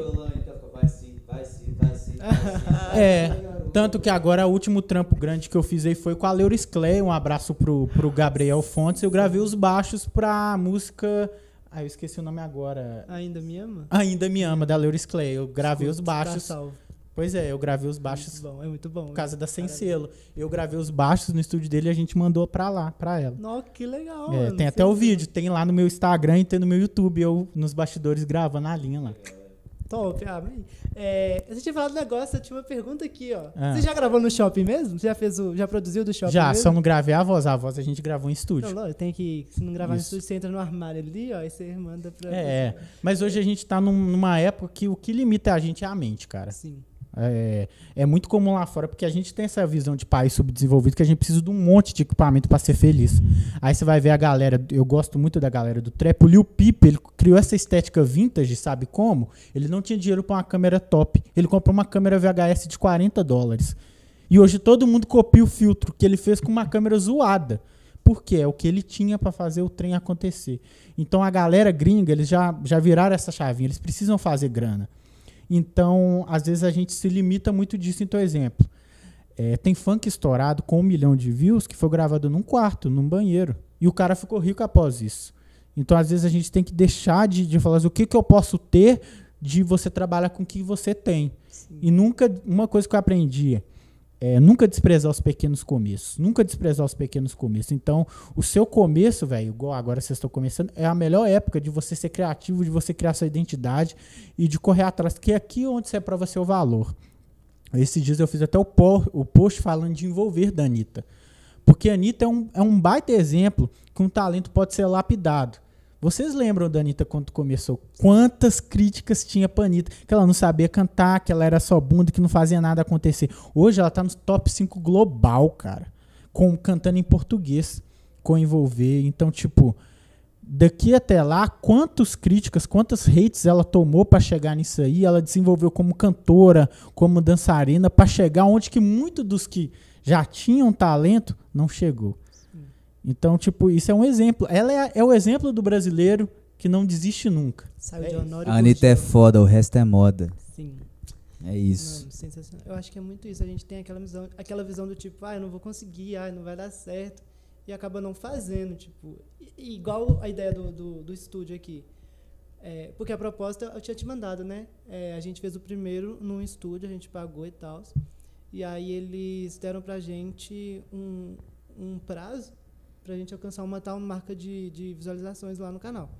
Vai sim, vai sim, vai sim. É, tanto que agora o último trampo grande que eu fiz aí foi com a Leuris Clay. Um abraço pro, pro Gabriel Fontes. Eu gravei os baixos pra música. Ah, eu esqueci o nome agora. Ainda me ama? Ainda Me Ama, da Leuris Clay. Eu gravei os Escuta, tá baixos. salvo. Pois é, eu gravei os baixos Muito bom, é muito bom. por causa da Sem. Selo. Eu gravei os baixos no estúdio dele e a gente mandou pra lá, pra ela. Nossa, que legal. É, não tem até o vídeo, tem lá no meu Instagram e tem no meu YouTube, eu nos bastidores gravando a linha lá. Top, ah, amém. É, você tinha falado um negócio, eu tinha uma pergunta aqui, ó. Ah. Você já gravou no shopping mesmo? Você já fez o. Já produziu do shopping? Já, mesmo? só não gravei a voz. A voz a gente gravou em estúdio. Não, não, tem que. Se não gravar no Isso. estúdio, você entra no armário ali, ó, e você manda pra. É, é. Mas hoje a gente tá num- numa época que o que limita a gente é a mente, cara. Sim. É, é muito comum lá fora, porque a gente tem essa visão de país subdesenvolvido que a gente precisa de um monte de equipamento para ser feliz. Aí você vai ver a galera, eu gosto muito da galera do trap. O Lil Peep, ele criou essa estética vintage, sabe como? Ele não tinha dinheiro para uma câmera top. Ele comprou uma câmera VHS de 40 dólares. E hoje todo mundo copia o filtro que ele fez com uma câmera zoada. Porque é o que ele tinha para fazer o trem acontecer. Então a galera gringa, eles já, já viraram essa chavinha, eles precisam fazer grana. Então, às vezes a gente se limita muito disso. Então, exemplo, é, tem funk estourado com um milhão de views que foi gravado num quarto, num banheiro. E o cara ficou rico após isso. Então, às vezes a gente tem que deixar de, de falar assim, o que, que eu posso ter de você trabalhar com o que você tem. E nunca, uma coisa que eu aprendi é nunca desprezar os pequenos começos. Nunca desprezar os pequenos começos. Então, o seu começo, velho, igual agora vocês estão começando, é a melhor época de você ser criativo, de você criar sua identidade e de correr atrás, que é aqui onde você prova seu valor. Esses dias eu fiz até o, po- o post falando de envolver da Anitta. Porque a Anitta é um, é um baita exemplo que um talento pode ser lapidado. Vocês lembram da Anitta quando começou? Quantas críticas tinha pra Anitta? Que ela não sabia cantar, que ela era só bunda, que não fazia nada acontecer. Hoje ela tá no top 5 global, cara. Com, cantando em português, com envolver. Então, tipo, daqui até lá, quantas críticas, quantas hates ela tomou pra chegar nisso aí? Ela desenvolveu como cantora, como dançarina, pra chegar onde que muitos dos que já tinham talento não chegou. Então, tipo, isso é um exemplo. Ela é, é o exemplo do brasileiro que não desiste nunca. Saiu É de. Honório A Anitta é foda, o resto é moda. Sim. É isso. Mano, sensacional. Eu acho que é muito isso. A gente tem aquela visão, aquela visão do tipo, ah, eu não vou conseguir, ah, não vai dar certo. E acaba não fazendo, tipo. i- igual a ideia do, do, do estúdio aqui. É, porque a proposta eu tinha te mandado, né? É, a gente fez o primeiro num estúdio, a gente pagou e tal. E aí eles deram pra gente um, um prazo pra gente alcançar uma tal marca de, de visualizações lá no canal.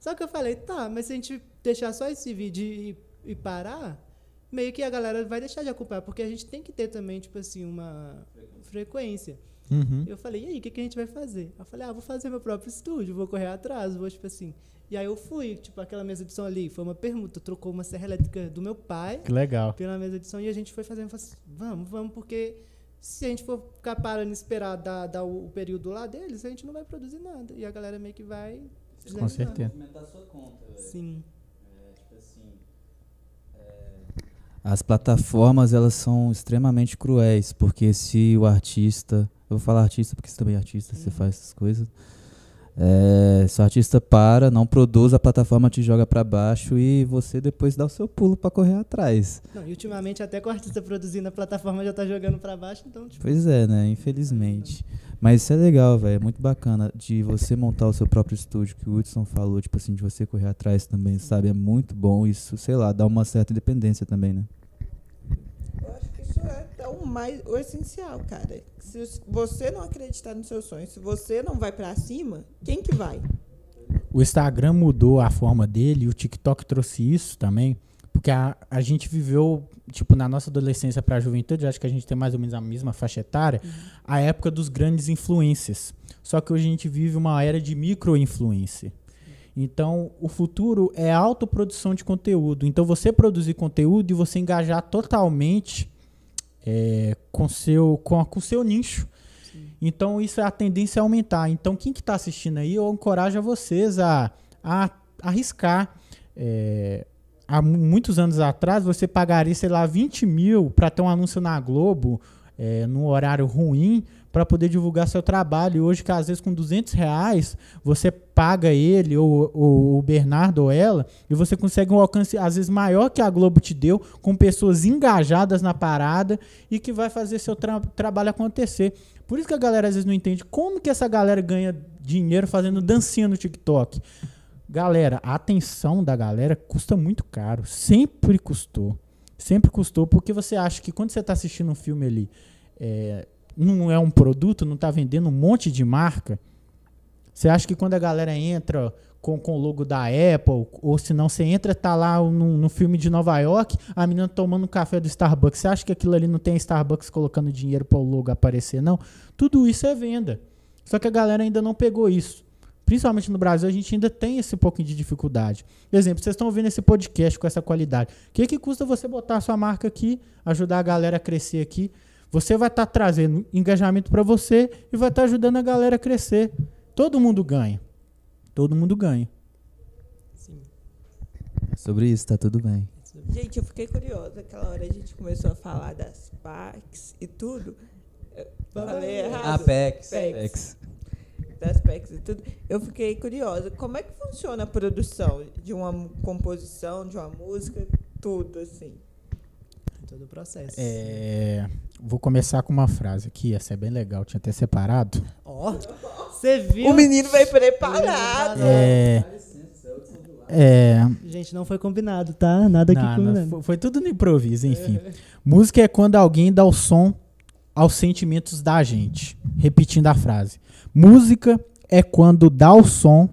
Só que eu falei, tá, mas se a gente deixar só esse vídeo e, e parar, meio que a galera vai deixar de acompanhar, porque a gente tem que ter também, tipo assim, uma frequência. Uhum. Eu falei, e aí, o que, que a gente vai fazer? Eu falei, ah, vou fazer meu próprio estúdio, vou correr atrás, vou, tipo assim. E aí eu fui, tipo, aquela mesa de som ali, foi uma permuta, trocou uma serra elétrica do meu pai Que legal. pela mesa de som e a gente foi fazendo, falei assim, vamos, vamos, porque se a gente for ficar parando e esperar dar, dar o, o período lá deles, a gente não vai produzir nada. E a galera meio que vai. Com certeza. Sim. As plataformas, elas são extremamente cruéis, porque se o artista... Eu vou falar artista porque você também é artista, você Uhum. faz essas coisas. É, se o artista para, não produz, a plataforma te joga pra baixo e você depois dá o seu pulo pra correr atrás. Não, e ultimamente até com o artista produzindo a plataforma já tá jogando pra baixo, então, tipo, Pois é, né? Infelizmente. Mas isso é legal, velho. É muito bacana de você montar o seu próprio estúdio, que o Hudson falou, tipo assim, de você correr atrás também, sabe? É muito bom isso, sei lá, dá uma certa independência também, né? Eu acho que isso o mais o essencial, cara. Se você não acreditar nos seus sonhos, se você não vai pra cima, quem que vai? O Instagram mudou a forma dele, o TikTok trouxe isso também, porque a, a gente viveu, tipo, na nossa adolescência para a juventude, acho que a gente tem mais ou menos a mesma faixa etária, a época dos grandes influencers. Só que hoje a gente vive uma era de micro-influencer. Então, o futuro é autoprodução de conteúdo. Então, você produzir conteúdo e você engajar totalmente é, com seu com, com seu nicho. Então, isso é a tendência a aumentar. Então, quem que está assistindo aí, eu encorajo a vocês a, a arriscar. É, há mu- muitos anos atrás, você pagaria, sei lá, 20 mil para ter um anúncio na Globo, é, num horário ruim, para poder divulgar seu trabalho. E hoje, que às vezes com 200 reais, você paga ele, ou, ou o Bernardo ou ela, e você consegue um alcance, às vezes, maior que a Globo te deu, com pessoas engajadas na parada e que vai fazer seu tra- trabalho acontecer. Por isso que a galera às vezes não entende como que essa galera ganha dinheiro fazendo dancinha no TikTok. Galera, a atenção da galera custa muito caro. Sempre custou. Sempre custou, porque você acha que quando você está assistindo um filme ali, é, não é um produto, não está vendendo um monte de marca, Você acha que quando a galera entra com, com o logo da Apple, ou se não você entra, tá lá no, no filme de Nova York, a menina tomando um café do Starbucks. Você acha que aquilo ali não tem Starbucks colocando dinheiro para o logo aparecer? Não. Tudo isso é venda. Só que a galera ainda não pegou isso. Principalmente no Brasil, a gente ainda tem esse pouquinho de dificuldade. Por exemplo, vocês estão ouvindo esse podcast com essa qualidade. O que, que custa você botar a sua marca aqui, ajudar a galera a crescer aqui? Você vai estar tá trazendo engajamento para você e vai estar tá ajudando a galera a crescer. Todo mundo ganha. Todo mundo ganha. Sim. Sobre isso, tá tudo bem. Gente, eu fiquei curiosa. Aquela hora a gente começou a falar das PACs e tudo. Falei errado. Apex. Apex. Das PACs e tudo. Eu fiquei curiosa. Como é que funciona a produção de uma composição, de uma música, tudo assim? Todo o processo. É, vou começar com uma frase aqui, essa é bem legal, tinha até separado. Ó, você viu? O menino veio preparado. É, é, Gente, não foi combinado, tá? Nada aqui não, combinado. foi, foi tudo no improviso, enfim. Música é quando alguém dá o som aos sentimentos da gente. Repetindo a frase. Música é quando dá o som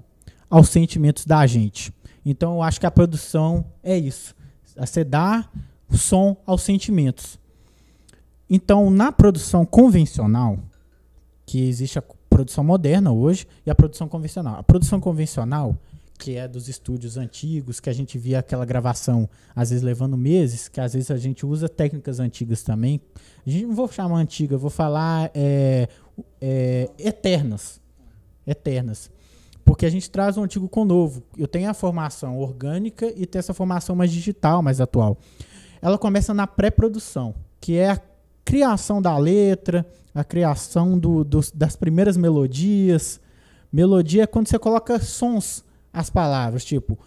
aos sentimentos da gente. Então eu acho que a produção é isso. Você dá o som aos sentimentos. Então, na produção convencional, que existe a produção moderna hoje e a produção convencional. A produção convencional, que é dos estúdios antigos, que a gente via aquela gravação às vezes levando meses, que às vezes a gente usa técnicas antigas também. A gente não vou chamar antiga, vou falar é, é, eternas. Eternas. Porque a gente traz o antigo com o novo. Eu tenho a formação orgânica e tenho essa formação mais digital, mais atual. Ela começa na pré-produção, que é a criação da letra, a criação do, dos, das primeiras melodias. Melodia é quando você coloca sons às palavras, tipo,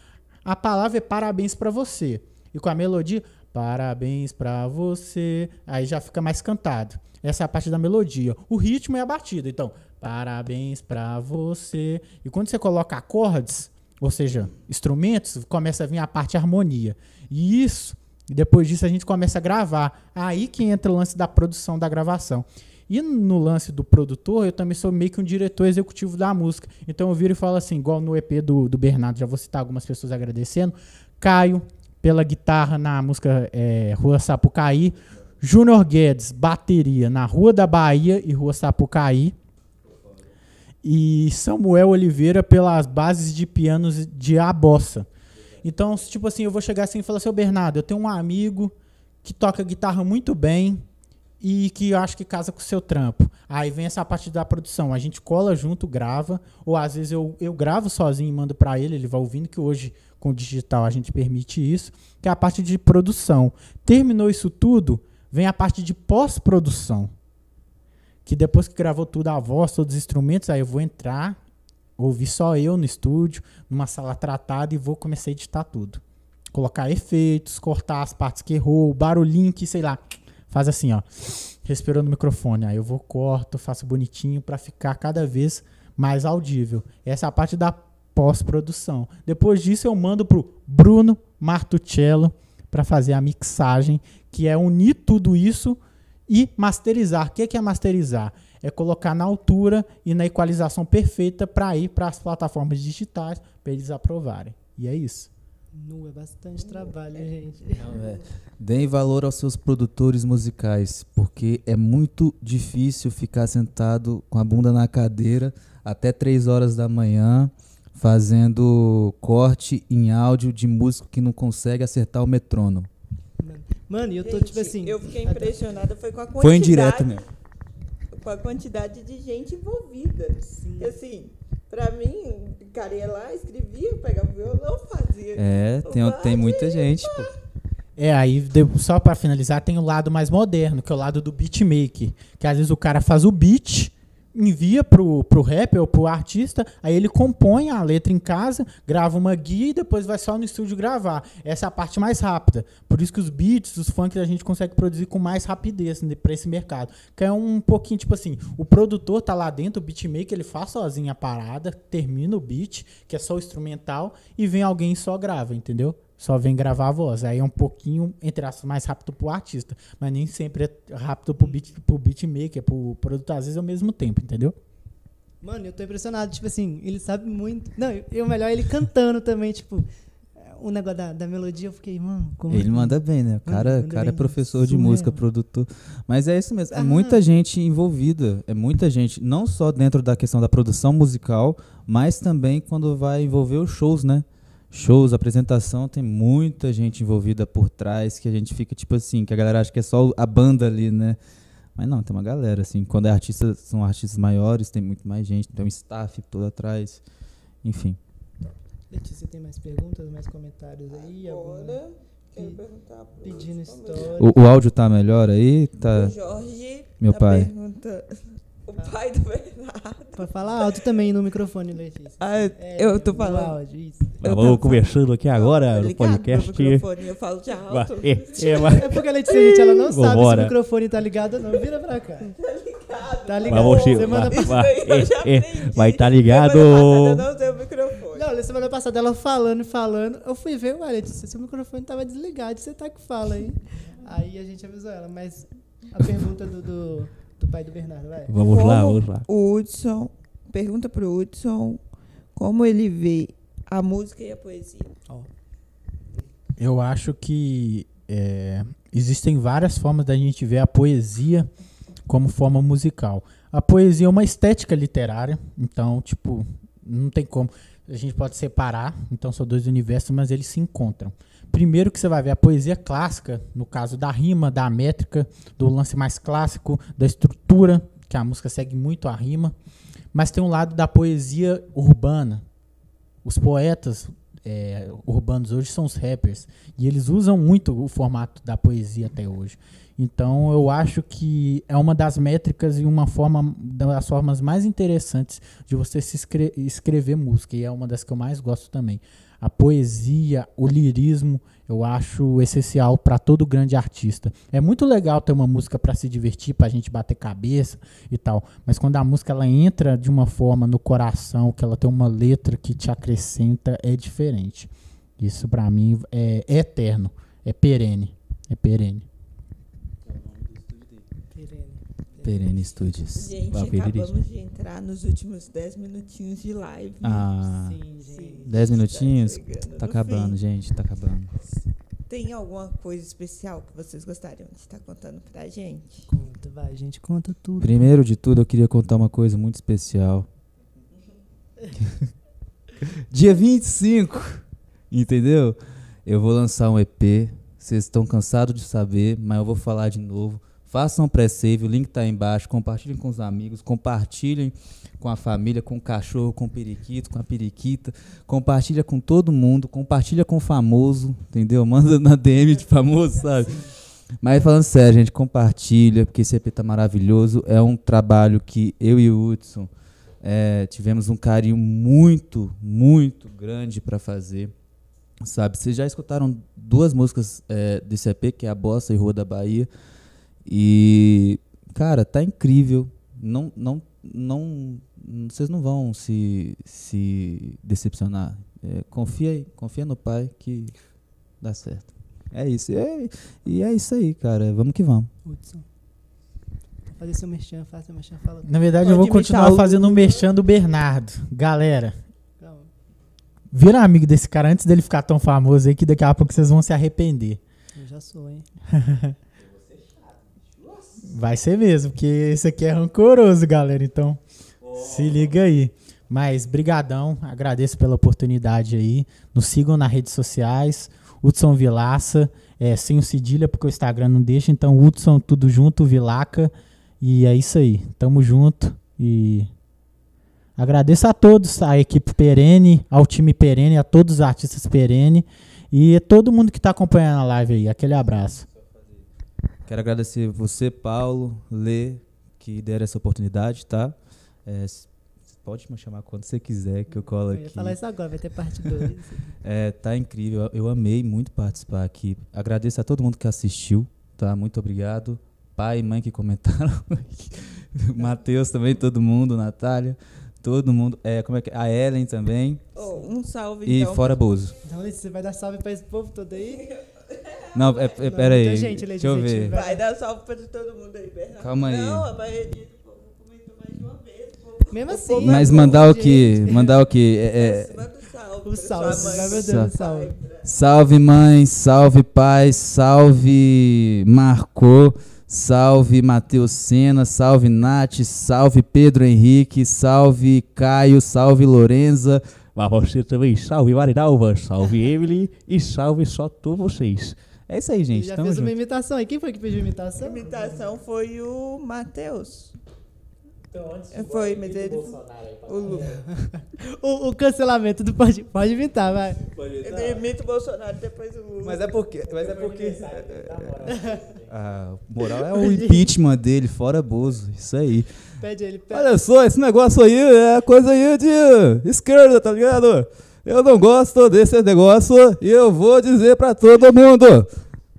a palavra é parabéns para você. E com a melodia, parabéns para você, aí já fica mais cantado. Essa é a parte da melodia. O ritmo é a batida. Então, parabéns para você. E quando você coloca acordes, ou seja, instrumentos, começa a vir a parte harmonia. E isso e depois disso a gente começa a gravar. Aí que entra o lance da produção da gravação. E no lance do produtor, eu também sou meio que um diretor executivo da música. Então eu viro e falo assim, igual no EP do, do Bernardo, já vou citar algumas pessoas agradecendo. Caio, pela guitarra na música é, Rua Sapucaí. Júnior Guedes, bateria na Rua da Bahia e Rua Sapucaí. E Samuel Oliveira pelas bases de pianos de A Bossa. Então, tipo assim, eu vou chegar assim e falar assim, ô Bernardo, eu tenho um amigo que toca guitarra muito bem e que eu acho que casa com o seu trampo. Aí vem essa parte da produção. A gente cola junto, grava, ou às vezes eu, eu gravo sozinho e mando para ele, ele vai ouvindo, que hoje com o digital a gente permite isso, que é a parte de produção. Terminou isso tudo, vem a parte de pós-produção. Que depois que gravou tudo, a voz, todos os instrumentos, aí eu vou entrar ouvir só eu no estúdio, numa sala tratada e vou começar a editar tudo. Colocar efeitos, cortar as partes que errou, barulhinho que, sei lá, faz assim, ó. Respirou no microfone. Aí eu vou, corto, faço bonitinho para ficar cada vez mais audível. Essa é a parte da pós-produção. Depois disso eu mando pro Bruno Martuccello para fazer a mixagem, que é unir tudo isso e masterizar. O que é masterizar? É colocar na altura e na equalização perfeita para ir para as plataformas digitais para eles aprovarem. E é isso. Nu, é bastante trabalho, gente. Não, é. Deem valor aos seus produtores musicais, porque é muito difícil ficar sentado com a bunda na cadeira até 3 horas da manhã fazendo corte em áudio de músico que não consegue acertar o metrônomo. Mano, eu tô Gente, tipo assim. Eu fiquei impressionada foi com a quantidade. Foi indireto mesmo. Com a quantidade de gente envolvida. Sim. Assim, pra mim, o cara ia lá, escrevia, pegava o violão, fazia. É, tem, tem muita gente, pô. É, aí só para finalizar, tem o lado mais moderno, que é o lado do beatmaker. Que às vezes o cara faz o beat, envia pro, pro rapper ou pro artista, aí ele compõe a letra em casa, grava uma guia e depois vai só no estúdio gravar. Essa é a parte mais rápida. Por isso que os beats, os funk a gente consegue produzir com mais rapidez né, pra esse mercado. Que é um pouquinho tipo assim, o produtor tá lá dentro, o beatmaker, ele faz sozinho a parada, termina o beat, que é só o instrumental, e vem alguém e só grava, entendeu? Só vem gravar a voz. Aí é um pouquinho, entre aspas, mais rápido pro artista. Mas nem sempre é rápido pro, beat, pro beatmaker, pro produtor. Às vezes é ao mesmo tempo, entendeu? Mano, eu tô impressionado, tipo assim, ele sabe muito. Não, e o melhor é ele cantando também, tipo, o negócio da, da melodia, eu fiquei, mano, como. Ele manda bem, né? O cara, manda cara é professor de Surreal. música, produtor. Mas é isso mesmo. É Ah. muita gente envolvida. É muita gente, não só dentro da questão da produção musical, mas também quando vai envolver os shows, né? Shows, apresentação, tem muita gente envolvida por trás que a gente fica tipo assim, que a galera acha que é só a banda ali, né? Mas não, tem uma galera, assim. Quando é artista, são artistas maiores, tem muito mais gente, tem um staff todo atrás. Enfim. Letícia, tem mais perguntas, mais comentários aí? Agora, quero Pe- perguntar pro Pedindo história. O, o áudio tá melhor aí? O Tá. Jorge Meu tá pai. perguntando- O pai do Bernardo. Pode falar alto também no microfone, Letícia. Ah, É, eu tô no falando. áudio, isso. Eu Vamos tô conversando aqui agora no ligado podcast. pro microfone, eu falo de alto. é, é. É porque a Letícia, gente, ela não sabe se o microfone tá ligado ou não. Vira pra cá. Tá ligado. Mas você, Semana vai, Isso vai, daí eu já é, é, tá ligado. Semana passada eu não o microfone. Não, na semana passada ela falando e falando, eu fui ver, ué, Letícia, seu microfone tava desligado, você tá que fala aí. Aí a gente avisou ela, mas a pergunta do, do, do pai do Bernardo, vai. Vamos lá, Como vamos lá. O Hudson, pergunta pro Hudson como ele vê a música e a poesia. Eu acho que é, existem várias formas da gente ver a poesia como forma musical. A poesia é uma estética literária, então, tipo, não tem como. A gente pode separar, então são dois universos, mas eles se encontram. Primeiro que você vai ver a poesia clássica, no caso da rima, da métrica, do lance mais clássico, da estrutura, que a música segue muito a rima. Mas tem um lado da poesia urbana. Os poetas é, urbanos hoje são os rappers. E eles usam muito o formato da poesia até hoje. Então eu acho que é uma das métricas e uma forma das formas mais interessantes de você se escre- escrever música. E é uma das que eu mais gosto também. A poesia, o lirismo, eu acho essencial para todo grande artista. É muito legal ter uma música para se divertir, para a gente bater cabeça e tal. Mas quando a música ela entra de uma forma no coração, que ela tem uma letra que te acrescenta, é diferente. Isso para mim é, é eterno, é perene, é perene. Perene. Perene Studios. Gente, Pedro. acabamos de entrar nos últimos 10 minutinhos de live. Ah, Sim, gente. 10 minutinhos? chegando Tá no acabando, fim. gente, tá acabando. Tem alguma coisa especial que vocês gostariam de estar contando pra gente? Conta, vai, gente, conta tudo. Primeiro de tudo, eu queria contar uma coisa muito especial. Dia 25, entendeu? Eu vou lançar um EP. Vocês estão cansados de saber, mas eu vou falar de novo. Façam um pré-save, o link tá aí embaixo. Compartilhem com os amigos, compartilhem com a família, com o cachorro, com o periquito, com a periquita. Compartilha com todo mundo, compartilha com o famoso, entendeu? Manda na DM de famoso, sabe? Mas falando sério, gente, compartilha, porque esse EP tá maravilhoso. É um trabalho que eu e o Hudson é, tivemos um carinho muito, muito grande para fazer. Sabe, vocês já escutaram duas músicas é, desse EP, que é a Bossa e Rua da Bahia. E, cara, tá incrível. Não, não, não, vocês não vão se, se decepcionar. É, confia aí, confia no pai que dá certo. É isso. E é, e é isso aí, cara. Vamos que vamos. Hudson. Fazer seu merchan, faça seu merchan, fala. Na verdade, Pode eu vou continuar fazendo o merchan do Bernardo. Galera, vira amigo desse cara antes dele ficar tão famoso aí que daqui a pouco vocês vão se arrepender. Eu já sou, hein? Vai ser mesmo, porque esse aqui é rancoroso, galera. Então, se liga aí. Mas, brigadão, agradeço pela oportunidade aí. Nos sigam nas redes sociais. Hudson Vilaça, é, sem o cedilha, porque o Instagram não deixa. Então, Hudson, tudo junto, Vilaca. E é isso aí. Tamo junto. E agradeço a todos, a equipe Perene, ao time Perene, a todos os artistas Perene. E a todo mundo que tá acompanhando a live aí. Aquele abraço. Quero agradecer você, Paulo, Lê, que deram essa oportunidade, tá? É, pode me chamar quando você quiser, que eu colo Eu ia aqui. falar isso agora, vai ter parte 2. É, tá incrível. Eu, amei muito participar aqui. Agradeço a todo mundo que assistiu, tá? Muito obrigado. Pai e mãe que comentaram. Matheus também, todo mundo, Natália, todo mundo. É, como é que é? A Ellen também. Oh, um salve, E então. fora Bozo. Então, você vai dar salve pra esse povo todo aí? Não, é, é, pera aí. gente, Deixa eu ver. vai. Dar salve pra todo mundo aí, Bernardo. Calma aí. Não, a maioria do povo comentou mais de uma vez. Mesmo assim. Mas mandar o quê? Mandar o quê? É, é, Manda um salve. O pra salve, Salve. salve. Salve mãe, salve pai, salve Marcô, salve Matheus Sena, salve Nath, salve Pedro Henrique, salve Caio, salve Lorenza. Mas você também, salve Marinalva, salve Emily e salve só todos vocês. É isso aí, Ele gente. já Tamo fez uma junto. imitação aí. Quem foi que pediu A imitação? imitação foi o Matheus. Foi, mas ele. O Lu. O, o cancelamento do pode, pode imitar, vai. Ele imita o Bolsonaro, depois o Lula. Mas é porque. Mas é porque. A moral é o impeachment dele, fora Bozo. Isso aí. Pede ele. Pede. Olha só, esse negócio aí é coisa aí de esquerda, tá ligado? Eu não gosto desse negócio e eu vou dizer pra todo mundo.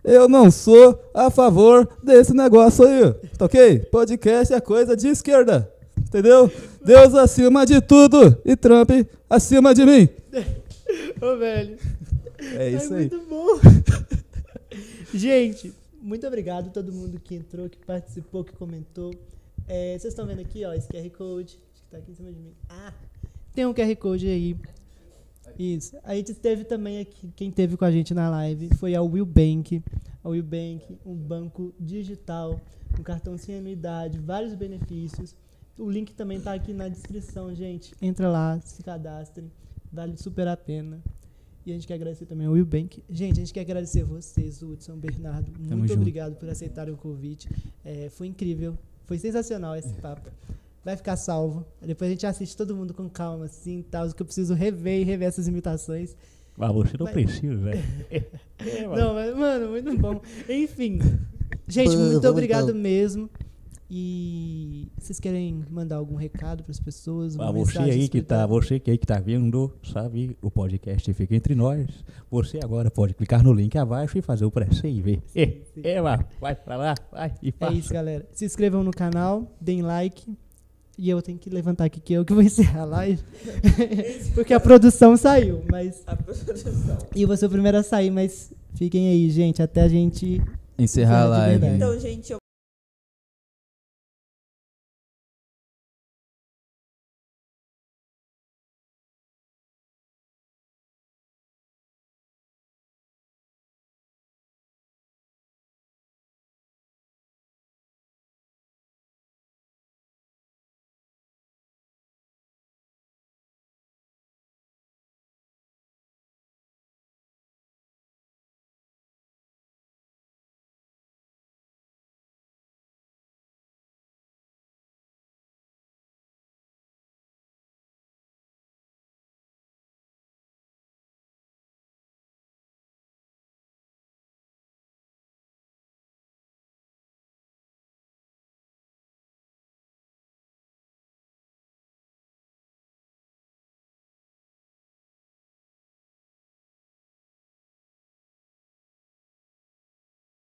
Eu não sou a favor desse negócio aí, tá ok? Podcast é coisa de esquerda, entendeu? Deus acima de tudo e Trump acima de mim. Ô, velho. É isso aí. muito bom. Gente, muito obrigado a todo mundo que entrou, que participou, que comentou. É, vocês estão vendo aqui, ó, esse QR Code. Acho que tá aqui em cima de mim. Ah, tem um QR Code aí. Isso. A gente teve também aqui, quem teve com a gente na live foi a Will Bank. A Will Bank, um banco digital, um cartão sem anuidade, vários benefícios. O link também tá aqui na descrição, gente. Entra lá, se cadastrem. Vale super a pena. E a gente quer agradecer também ao Will Bank. Gente, a gente quer agradecer vocês, Hudson, Bernardo. Muito junto. obrigado por aceitarem o convite. É, foi incrível. Foi sensacional esse papo. Vai ficar salvo. Depois a gente assiste todo mundo com calma, assim, tal. Que eu preciso rever e rever essas imitações. Mas você não Vai. precisa, velho. É. Não, mas, mano, muito bom. Enfim. Gente, muito obrigado então. mesmo. E vocês querem mandar algum recado para as pessoas? Uma Mas você aí que tá, você que aí que tá vendo, sabe, o podcast fica entre nós. Você agora pode clicar no link abaixo e fazer o pré-save. É, é, vai pra lá, vai e É faça. isso, galera. Se inscrevam no canal, deem like. E eu tenho que levantar aqui que eu que vou encerrar a live. Porque a produção saiu, mas. A produção. E eu vou ser o primeiro a sair, mas fiquem aí, gente, até a gente. Encerrar a live. Então, gente,